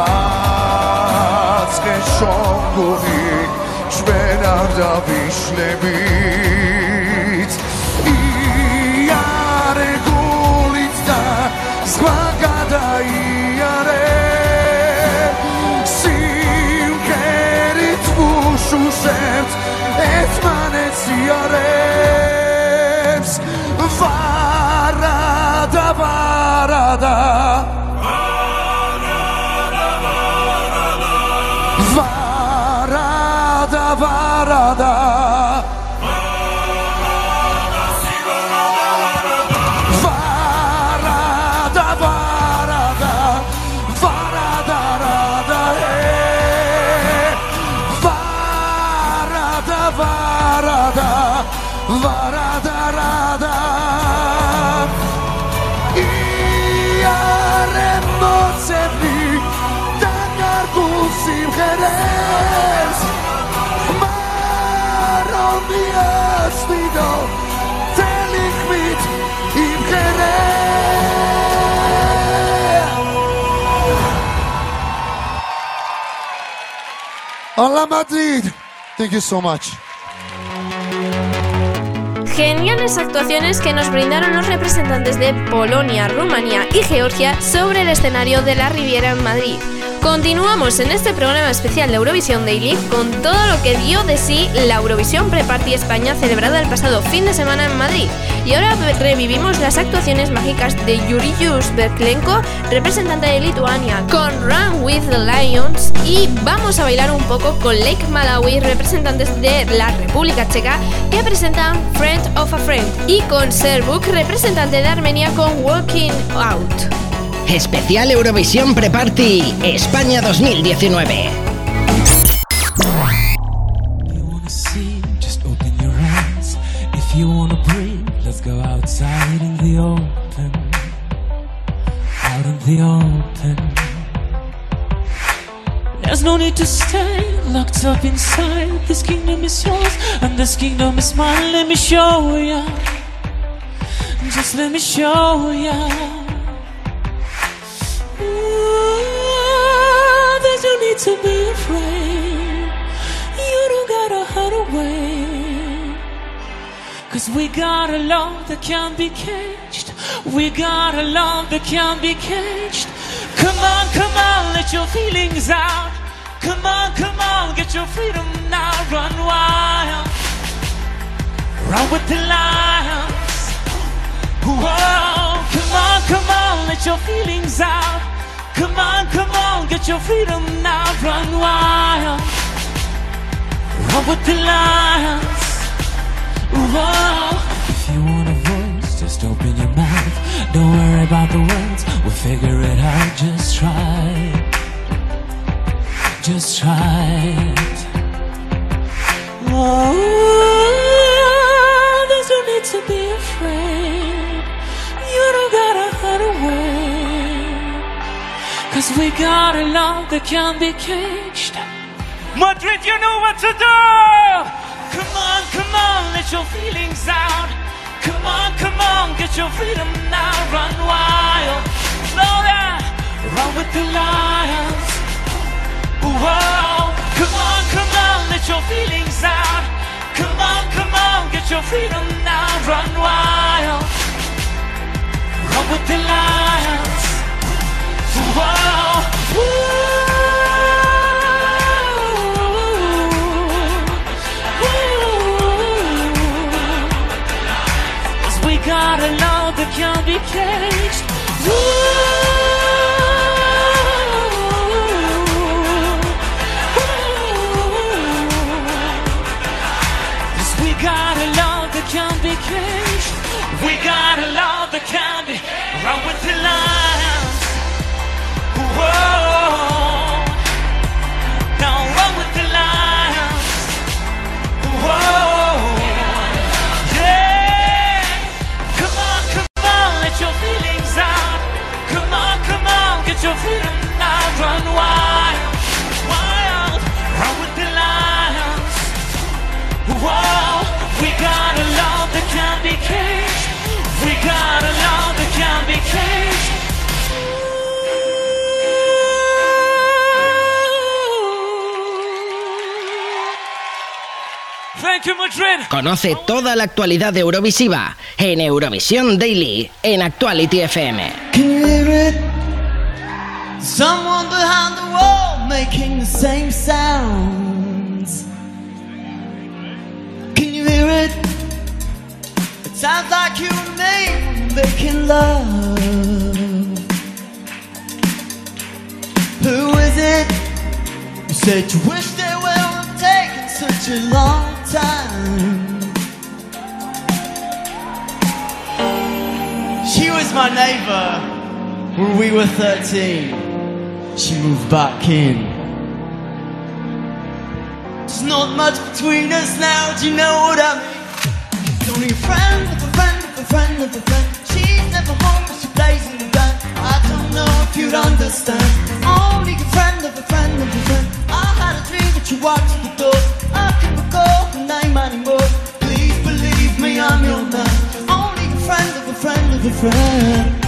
აწყე შონგური ჩვენ არ დავიშლებით იარე გულით და ზღვა გადაიარე Szuszec et manec jareps Varada, varada. Varada, varada. Madrid. Thank you so much. Geniales actuaciones que nos brindaron los representantes de Polonia, Rumanía y Georgia sobre el escenario de la Riviera en Madrid. Continuamos en este programa especial de Eurovisión Daily con todo lo que dio de sí la Eurovisión Pre-Party España celebrada el pasado fin de semana en Madrid. Y ahora revivimos las actuaciones mágicas de Yurijus Berklenko, representante de Lituania, con Run with the Lions y vamos a bailar un poco con Lake Malawi, representantes de la República Checa, que presentan Friend of a Friend, y con Serbuk, representante de Armenia, con Walking Out. Especial Eurovisión Pre-Party España 2019. To stay locked up inside. This kingdom is yours, and this kingdom is mine. Let me show ya. Just let me show ya. Ooh, there's no need to be afraid. You don't gotta hide away. Cause we got a love that can't be caged. We got a love that can't be caged. Come on, come on, let your feelings out. Come on, come on, get your freedom now. Run wild. Run with the lions. Whoa, come on, come on, let your feelings out. Come on, come on, get your freedom now. Run wild. Run with the lions. Whoa. If you want a voice, just open your mouth. Don't worry about the words, we'll figure it out. Just try. Just try it. Oh, there's no need to be afraid. You don't gotta hide away. Cause we got a love that can't be caged. Madrid, you know what to do! Come on, come on, let your feelings out. Come on, come on, get your freedom now. Run wild. Down. Run with the lions. Whoa. Come on, come on, let your feelings out. Come on, come on, get your freedom now. Run wild. Run with the lions. Whoa. Cause we got a love that can't be caged. Cause love that run with the lions. Whoa. Now run with the lions. Whoa. Yeah. Come on, come on, let your feelings out. Come on, come on, get your freedom now. Run wild, wild. Run with the lions. Whoa. We got a love that can't be caged. We got a love that can't be caged. Thank you, Madrid. Conoce toda la actualidad eurovisiva en Eurovisión Daily en Actuality FM. Can you hear it? Someone behind the wall making the same sounds. Sounds like you and me making love. Who is it? You said you wish they wouldn't taken such a long time. She was my neighbor when we were 13. She moved back in. There's not much between us now, do you know what I mean? Only a friend of a friend of a friend of a friend. She's never home, but she plays in the. I don't know if you'd understand. Only a friend of a friend of a friend. I had a dream that you walked the door. I can't the anymore. Please believe me, I'm your man. Only a friend of a friend of a friend.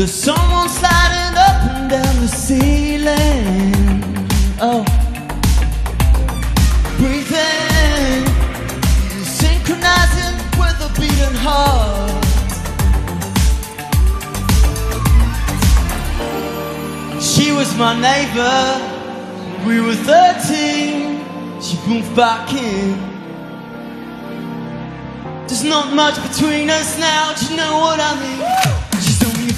There's someone sliding up and down the ceiling. Oh, breathing, synchronizing with a beating heart. She was my neighbor. We were 13. She moved back in. There's not much between us now, do you know what I mean?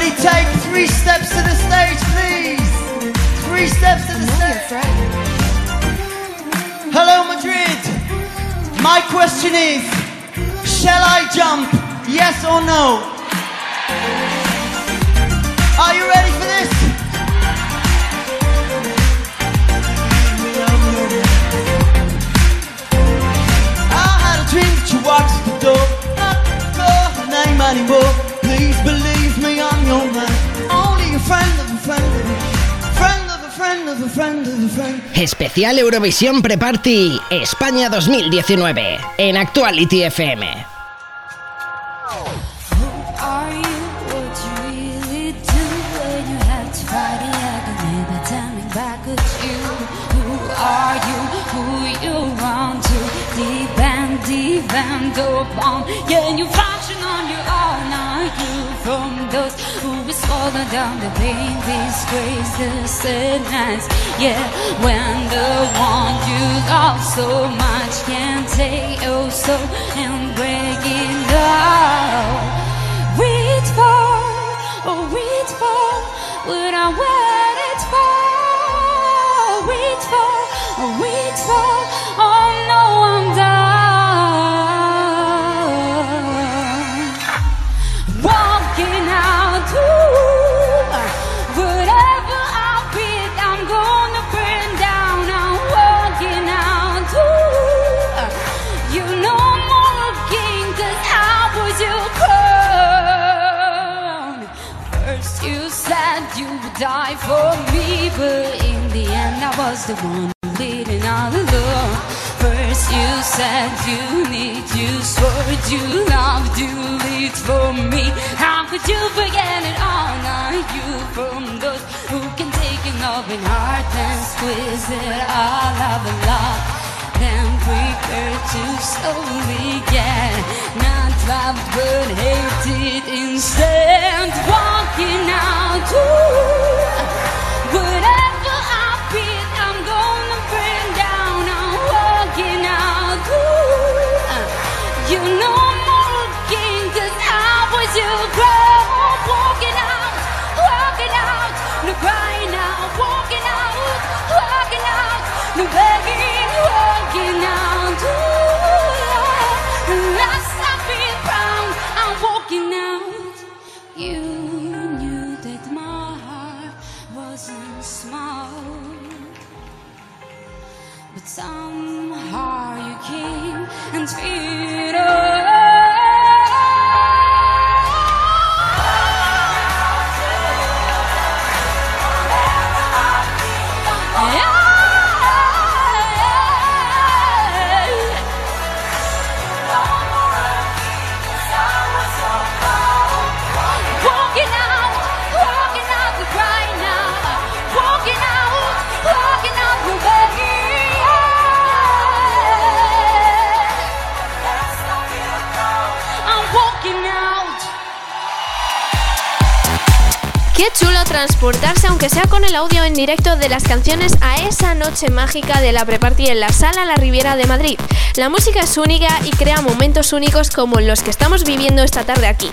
Everybody take three steps to the stage, please. Three steps to the stage. Hello, Madrid. My question is, shall I jump? Yes or no? Are you ready for this? I had a dream that you walked to the door. Not her name anymore. Please believe Especial Eurovisión Pre-Party España 2019 en Actuality FM. Are you what you really down the pain, disgrace, the sadness? Yeah, when the one you love so much can take oh, your soul and break it down. Reach for, oh reach for what I waited die for me, but in the end I was the one leading all alone. First you said you need, you swore you loved, you lead for me. How could you forget it all? Now you from those who can take your loving heart and squeeze it all out of love. Then prepare to slowly get not loved but hated instead. Walking out whatever I I'm gonna burn down. I'm walking out you know I was your girl. But somehow you came and feed Walking transportarse, aunque sea con el audio en directo de las canciones, a esa noche mágica de la pre-party en la Sala La Riviera de Madrid. La música es única y crea momentos únicos como los que estamos viviendo esta tarde aquí.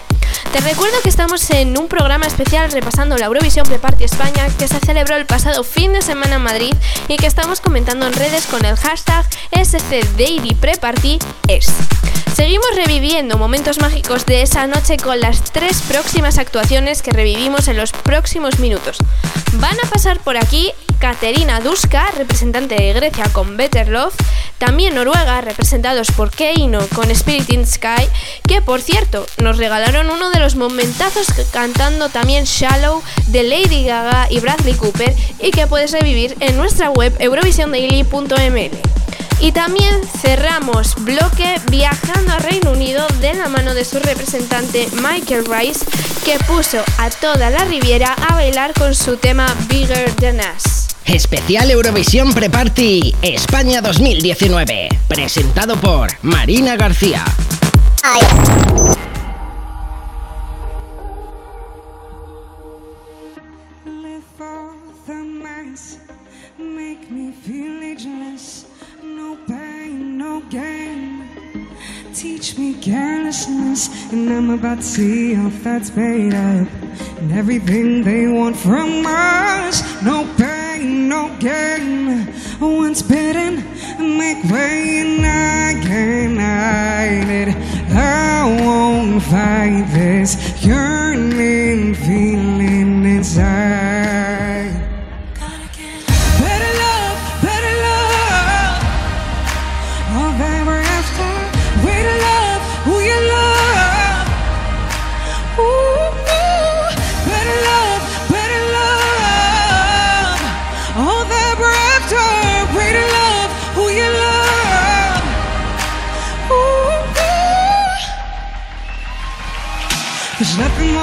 Te recuerdo que estamos en un programa especial repasando la Eurovisión Pre-Party España que se celebró el pasado fin de semana en Madrid y que estamos comentando en redes con el hashtag SCDailyPrepartyEs. Seguimos reviviendo momentos mágicos de esa noche con las tres próximas actuaciones que revivimos en los próximos minutos. Van a pasar por aquí Katerina Duska, representante de Grecia con Better Love, también Noruega, representados por Keino con Spirit in Sky, que por cierto nos regalaron uno de los momentazos que- cantando también Shallow de Lady Gaga y Bradley Cooper y que puedes revivir en nuestra web eurovisiondaily.ml. Y también cerramos bloque viajando a Reino Unido de la mano de su representante Michael Rice, que puso a toda la Riviera a bailar con su tema Bigger Than Us. Especial Eurovisión Pre-Party España 2019. Presentado por Marina García. Teach me carelessness, and I'm about to see how that's paid up. And everything they want from us, no pain, no gain. Once bitten, make way, and I can't hide it. I won't fight this yearning feeling inside.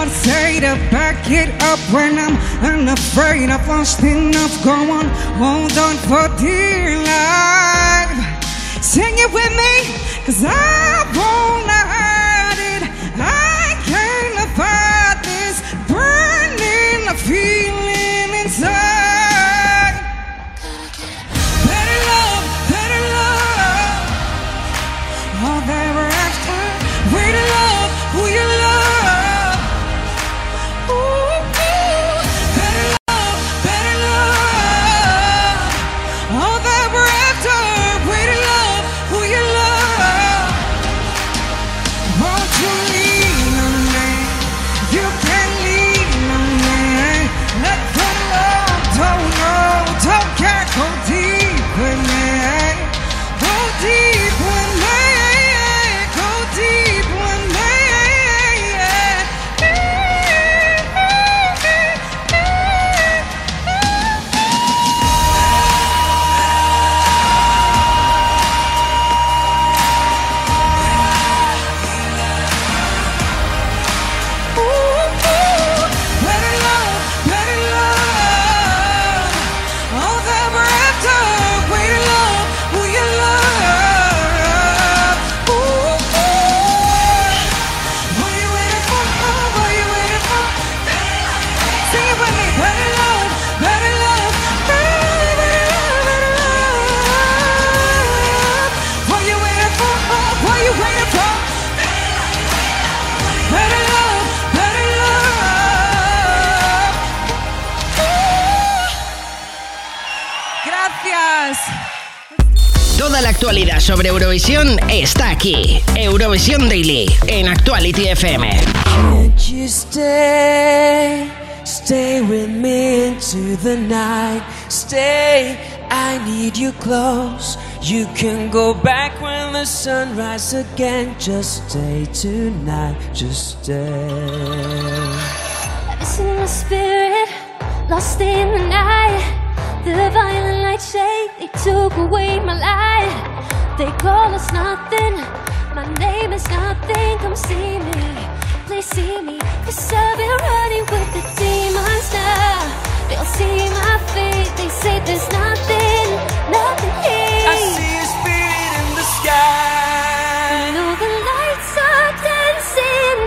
To say to back it up when I'm unafraid. I've lost enough. Go on, hold on for dear life. Sing it with me, cause I wanna actualidad sobre Eurovisión está aquí. Eurovisión Daily en Actuality FM. Can't you stay? Stay with me into the night. Stay, I need you close. You can go back when the sun rises again. Just stay tonight, just stay. Listen to my spirit, lost in the night. The violent light shade, they took away my light. They call us nothing, my name is nothing. Come see me, please see me. Cause I've been running with the demons now. They'll see my fate, they say there's nothing, nothing here. I see a spirit in the sky. You know the lights are dancing.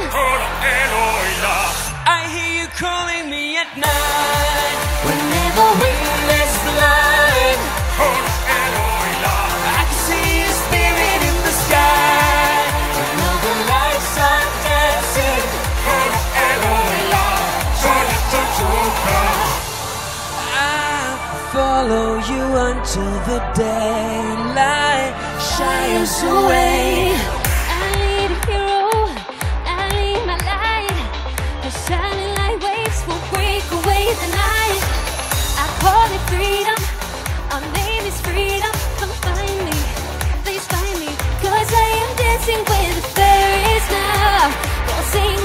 I hear you calling me at night. Whenever windless blind. I follow you until the daylight shines away. I need a hero, I need my light. The shining light waves will break away the night. I call it freedom, our name is freedom. Come find me, please find me. Cause I am dancing with fairies now. Sing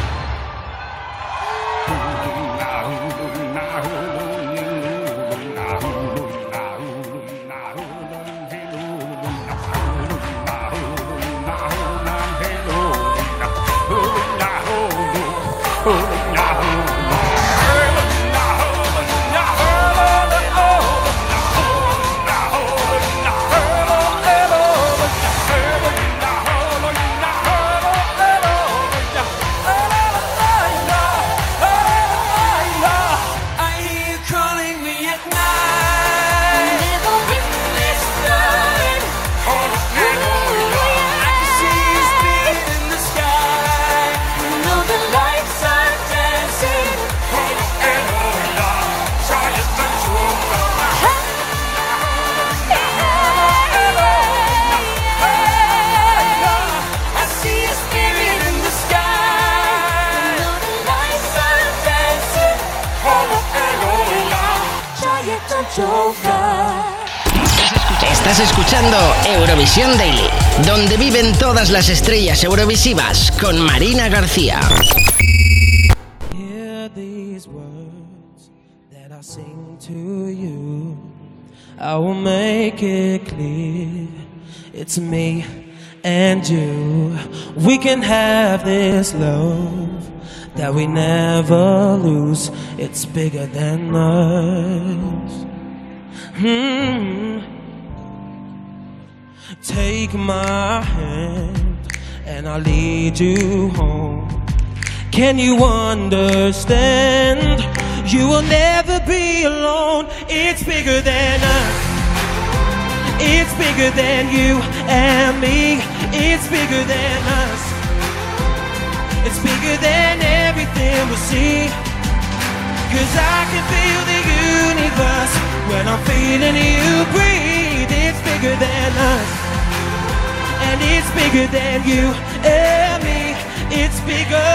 Estás escuchando Eurovisión Daily, donde viven todas las estrellas eurovisivas con Marina García. Hear these words that I sing to you. I will make it clear it's me and you. We can have this love that we never lose. It's bigger than us. Hmm. Take my hand and I'll lead you home. Can you understand? You will never be alone. It's bigger than us. It's bigger than you and me. It's bigger than us. It's bigger than everything we see. Cause I can feel the universe when I'm feeling you breathe. It's bigger than us. And it's bigger than you and me. It's bigger.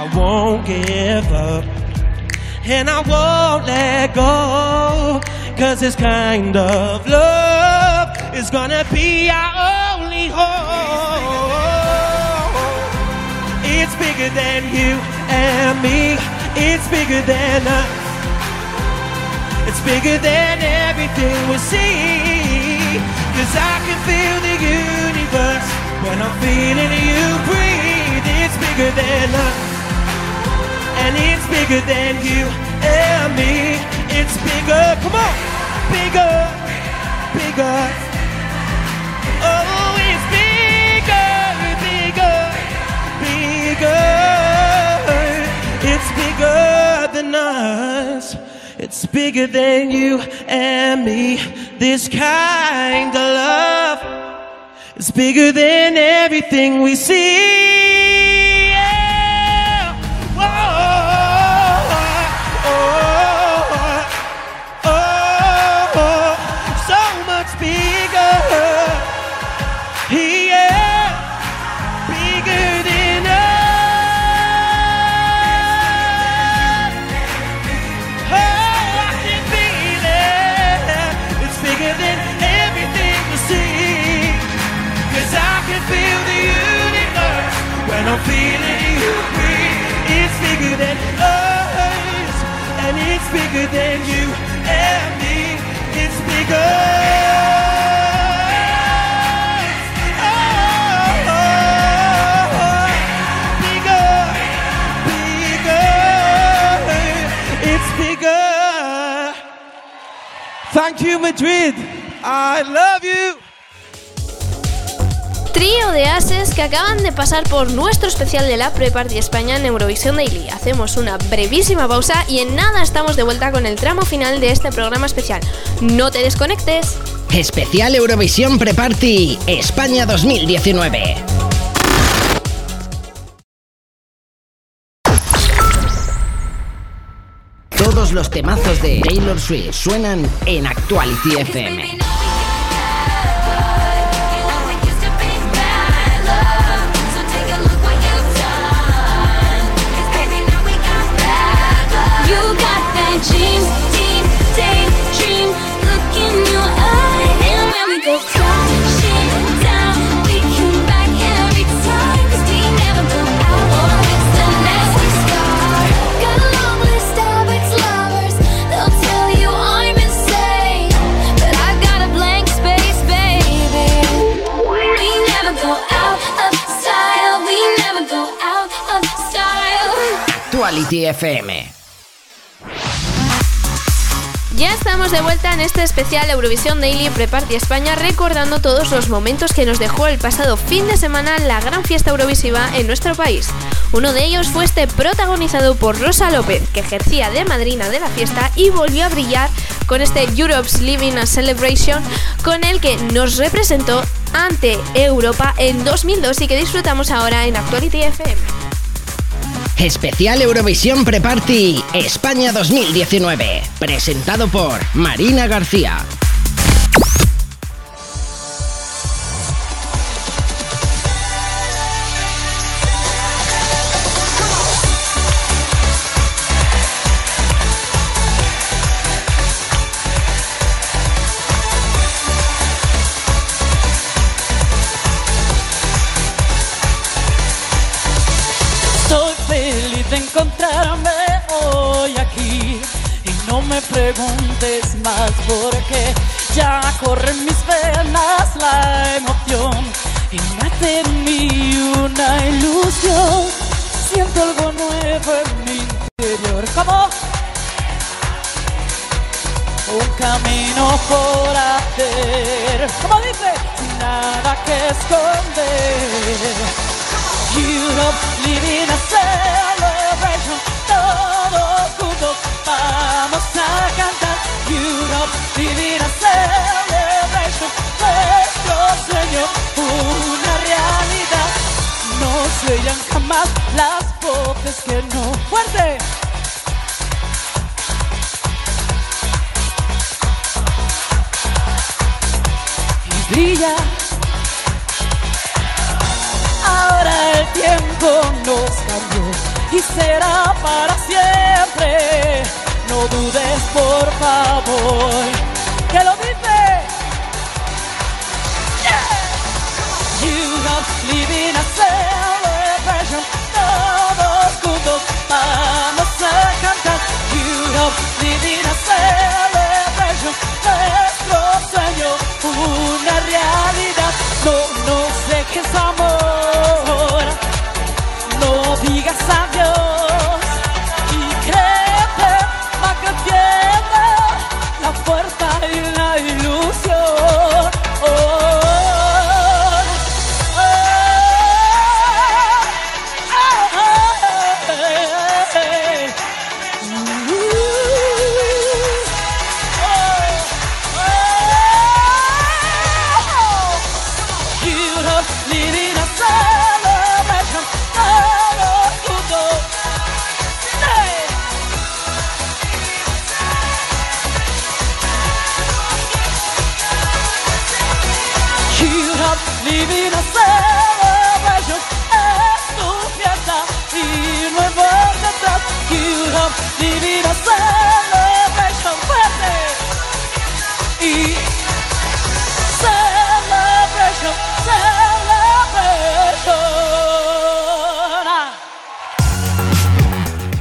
I won't give up. And I won't let go. Cause this kind of love is gonna be our only hope. It's bigger than you and me. It's bigger than us. Bigger than everything we see. Cause I can feel the universe when I'm feeling you breathe. It's bigger than us. And it's bigger than you and me. It's bigger. Come on. Bigger. Bigger. Oh, it's bigger. Bigger. Bigger. It's bigger than us. It's bigger than you and me. This kind of love is bigger than everything we see. Yeah. Bigger than you and me. It's bigger. Thank you, Madrid. I love you. Trío de ases que acaban de pasar por nuestro especial de la Pre-Party España en Eurovisión Daily. Hacemos una brevísima pausa y en nada estamos de vuelta con el tramo final de este programa especial. No te desconectes. Especial Eurovisión Pre-Party España 2019. Todos los temazos de Taylor Swift suenan en Actuality FM. Ya estamos de vuelta en este especial Eurovisión Daily Pre-Party España recordando todos los momentos que nos dejó el pasado fin de semana la gran fiesta eurovisiva en nuestro país. Uno de ellos fue este protagonizado por Rosa López, que ejercía de madrina de la fiesta y volvió a brillar con este Europe's Living a Celebration con el que nos representó ante Europa en 2002 y que disfrutamos ahora en Actuality FM. Especial Eurovisión Pre-Party España 2019. Presentado por Marina García.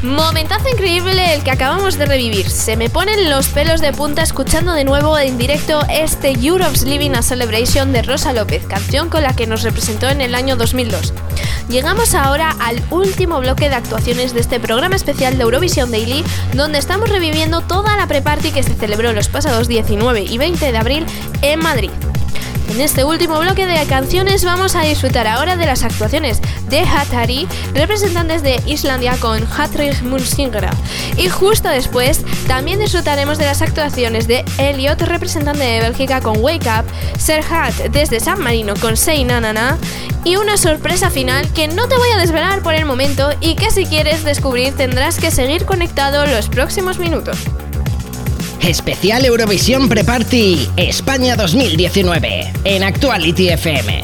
Momentazo increíble el que acabamos de revivir. Se me ponen los pelos de punta escuchando de nuevo en directo este Europe's Living a Celebration de Rosa López, canción con la que nos representó en el año 2002. Llegamos ahora al último bloque de actuaciones de este programa especial de Eurovisión Daily, donde estamos reviviendo toda la pre-party que se celebró los pasados 19 y 20 de abril en Madrid. En este último bloque de canciones vamos a disfrutar ahora de las actuaciones de Hatari, representantes de Islandia con Hatrik Mulsingra. Y justo después también disfrutaremos de las actuaciones de Elliot, representante de Bélgica con Wake Up, Serhat desde San Marino con Say Nanana y una sorpresa final que no te voy a desvelar por el momento y que si quieres descubrir tendrás que seguir conectado los próximos minutos. Especial Eurovisión Pre-Party España 2019 en Actuality FM.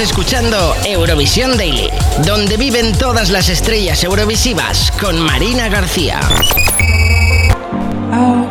Escuchando Eurovisión Daily, donde viven todas las estrellas eurovisivas con Marina García. I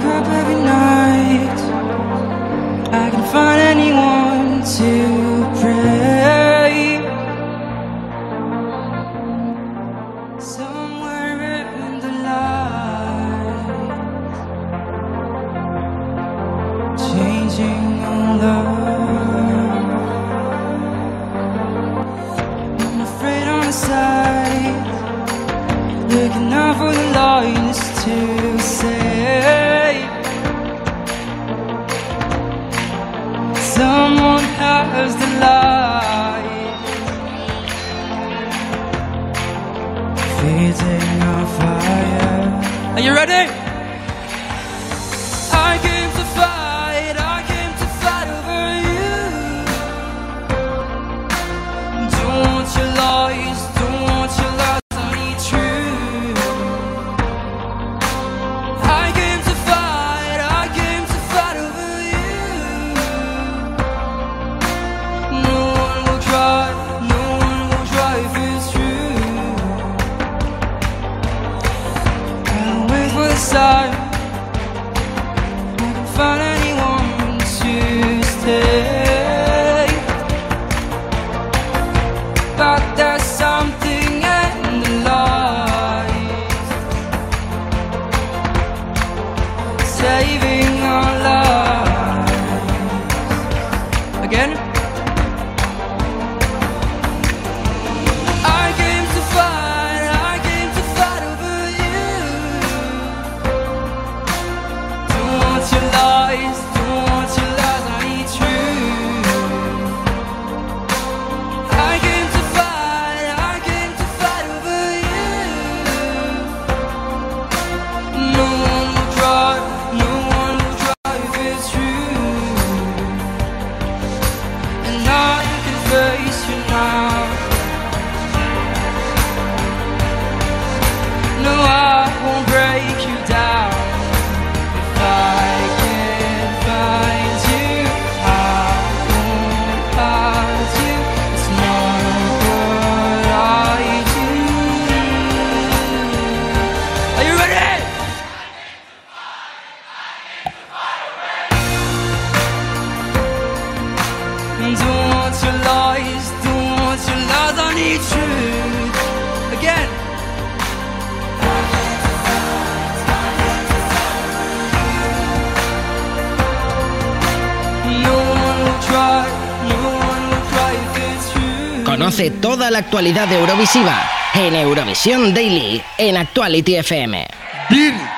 la actualidad Eurovisiva en Eurovisión Daily en Actuality FM. 1,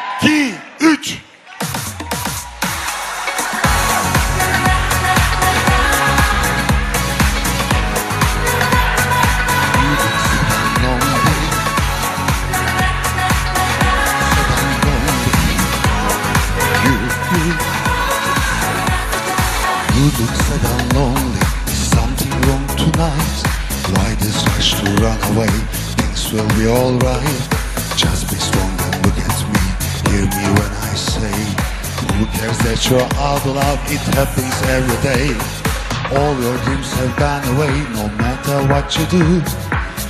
Things will be alright. Just be strong and look at me. Hear me when I say, Who cares that you're out loud? It happens every day. All your dreams have gone away, no matter what you do.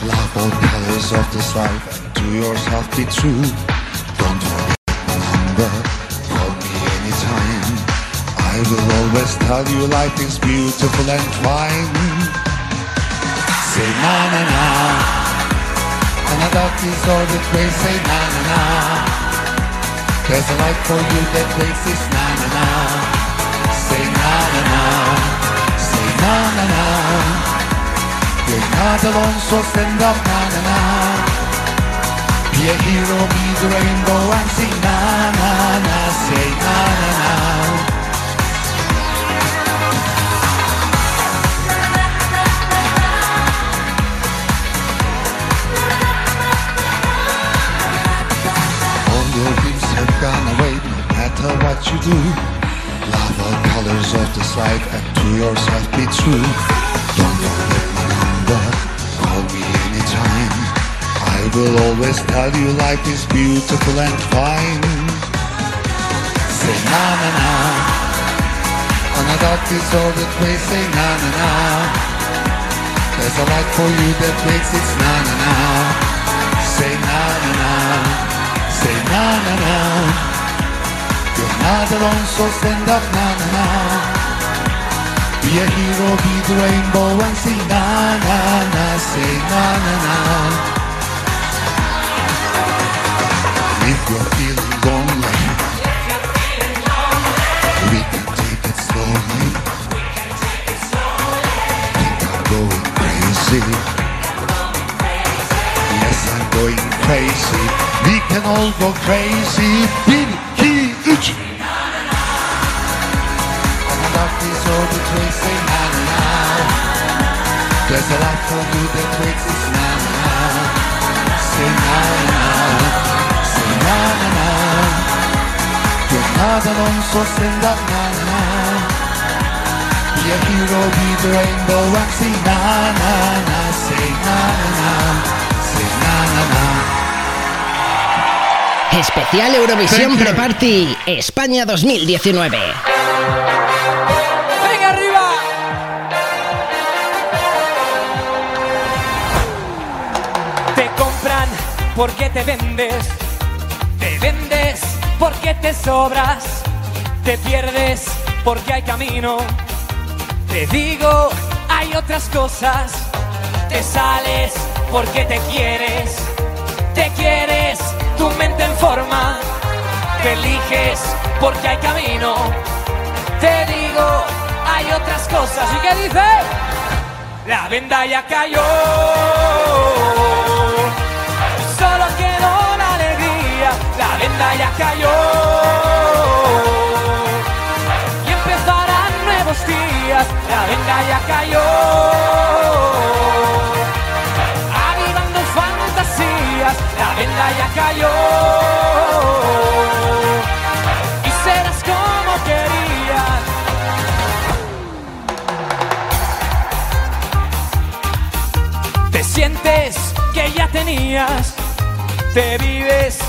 Love all colors of this life and to yourself be true. Don't forget my number. Call me anytime. I will always tell you life is beautiful and fine. Say na na na. And is all the way. Say na na na. There's a light for you that makes this na na na. Say na na na. Say na na na. You're not alone, so stand up na na na. Be a hero, be the rainbow and sing na na na. Say na na na. No matter what you do. Love all colors of this life and to yourself be true. Don't forget my number, call me anytime. I will always tell you life is beautiful and fine. Say na na na. On a dark that way, say na na na. There's a light for you that makes it na na na. Say na na na. Say na na na. Not alone, so stand up na na. Be a hero, be the rainbow and sing na na na. Say na na na. If you're feeling lonely, we can take it slowly. Think I'm going crazy. Yes, I'm going crazy. We can all go crazy. Bir, iki, Life for you that waits, it's na na na. Say na na na. Say na na na. You're not alone, so stand up na na na. Be a hero, be the rainbow and say na na na. Say na na na. Say na na na. Especial Eurovisión. Pre-Party España 2019. Porque te vendes, te vendes porque te sobras, te pierdes porque hay camino. Te digo, hay otras cosas, te sales porque te quieres, te quieres, tu mente en forma, te eliges porque hay camino. Te digo, hay otras cosas. ¿Y qué dice? La venda ya cayó. La venda ya cayó. Y empezarán nuevos días. La venda ya cayó. Avivando fantasías. La venda ya cayó. Y serás como querías. Te sientes que ya tenías, te vives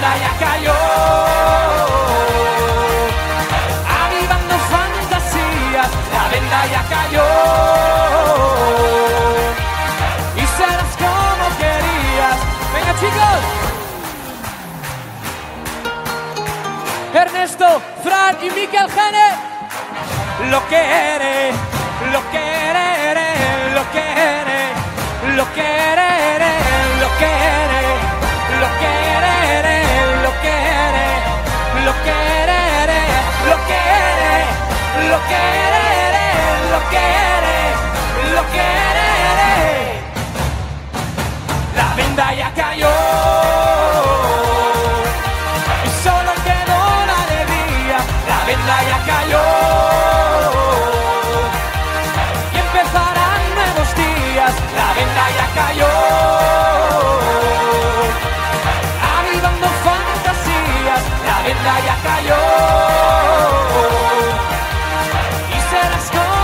onda ya cayó. Avivando fantasías, la venda ya cayó. Y serás como querías. Venga chicos. Ernesto, Fran y Miquel Jane. Lo que lo que lo que eres, lo que lo que. lo quereré, lo quereré, lo quereré, lo quereré, lo quereré. La venda ya cayó. Como.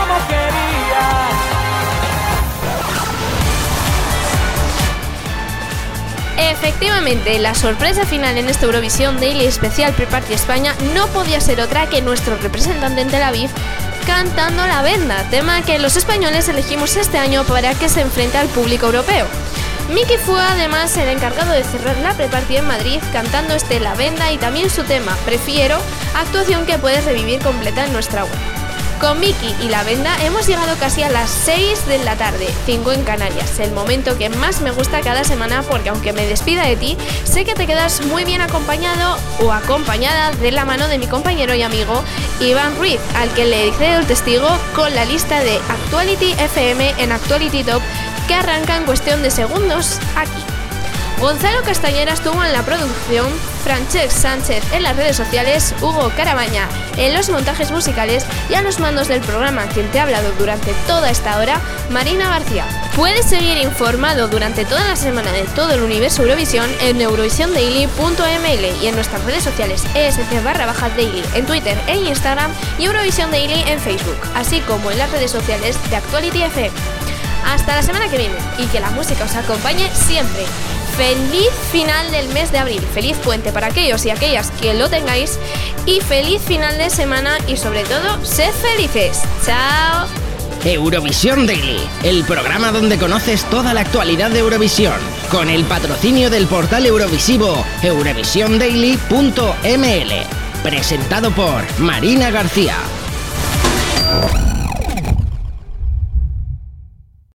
Efectivamente, la sorpresa final en esta Eurovisión Daily Especial Pre-Party España no podía ser otra que nuestro representante en Tel Aviv cantando La Venda, tema que los españoles elegimos este año para que se enfrente al público europeo. Miki fue además el encargado de cerrar la pre-party en Madrid cantando este La Venda y también su tema Prefiero, actuación que puedes revivir completa en nuestra web. Con Miki y la venda hemos llegado casi a las 6 de la tarde, 5 en Canarias, el momento que más me gusta cada semana porque aunque me despida de ti, sé que te quedas muy bien acompañado o acompañada de la mano de mi compañero y amigo Iván Ruiz, al que le cedo el testigo con la lista de Actuality FM en Actuality Top que arranca en cuestión de segundos aquí. Gonzalo Castañera estuvo en la producción, Francesc Sánchez en las redes sociales, Hugo Carabaña en los montajes musicales y a los mandos del programa quien te ha hablado durante toda esta hora, Marina García. Puedes seguir informado durante toda la semana de todo el universo Eurovisión en eurovisiondaily.ml y en nuestras redes sociales ESC barra baja daily en Twitter e Instagram y Eurovisión Daily en Facebook, así como en las redes sociales de Actuality FM. Hasta la semana que viene y que la música os acompañe siempre. Feliz final del mes de abril, feliz puente para aquellos y aquellas que lo tengáis y feliz final de semana y sobre todo, sed felices. Chao. Eurovisión Daily, el programa donde conoces toda la actualidad de Eurovisión, con el patrocinio del portal eurovisivo eurovisiondaily.ml, presentado por Marina García.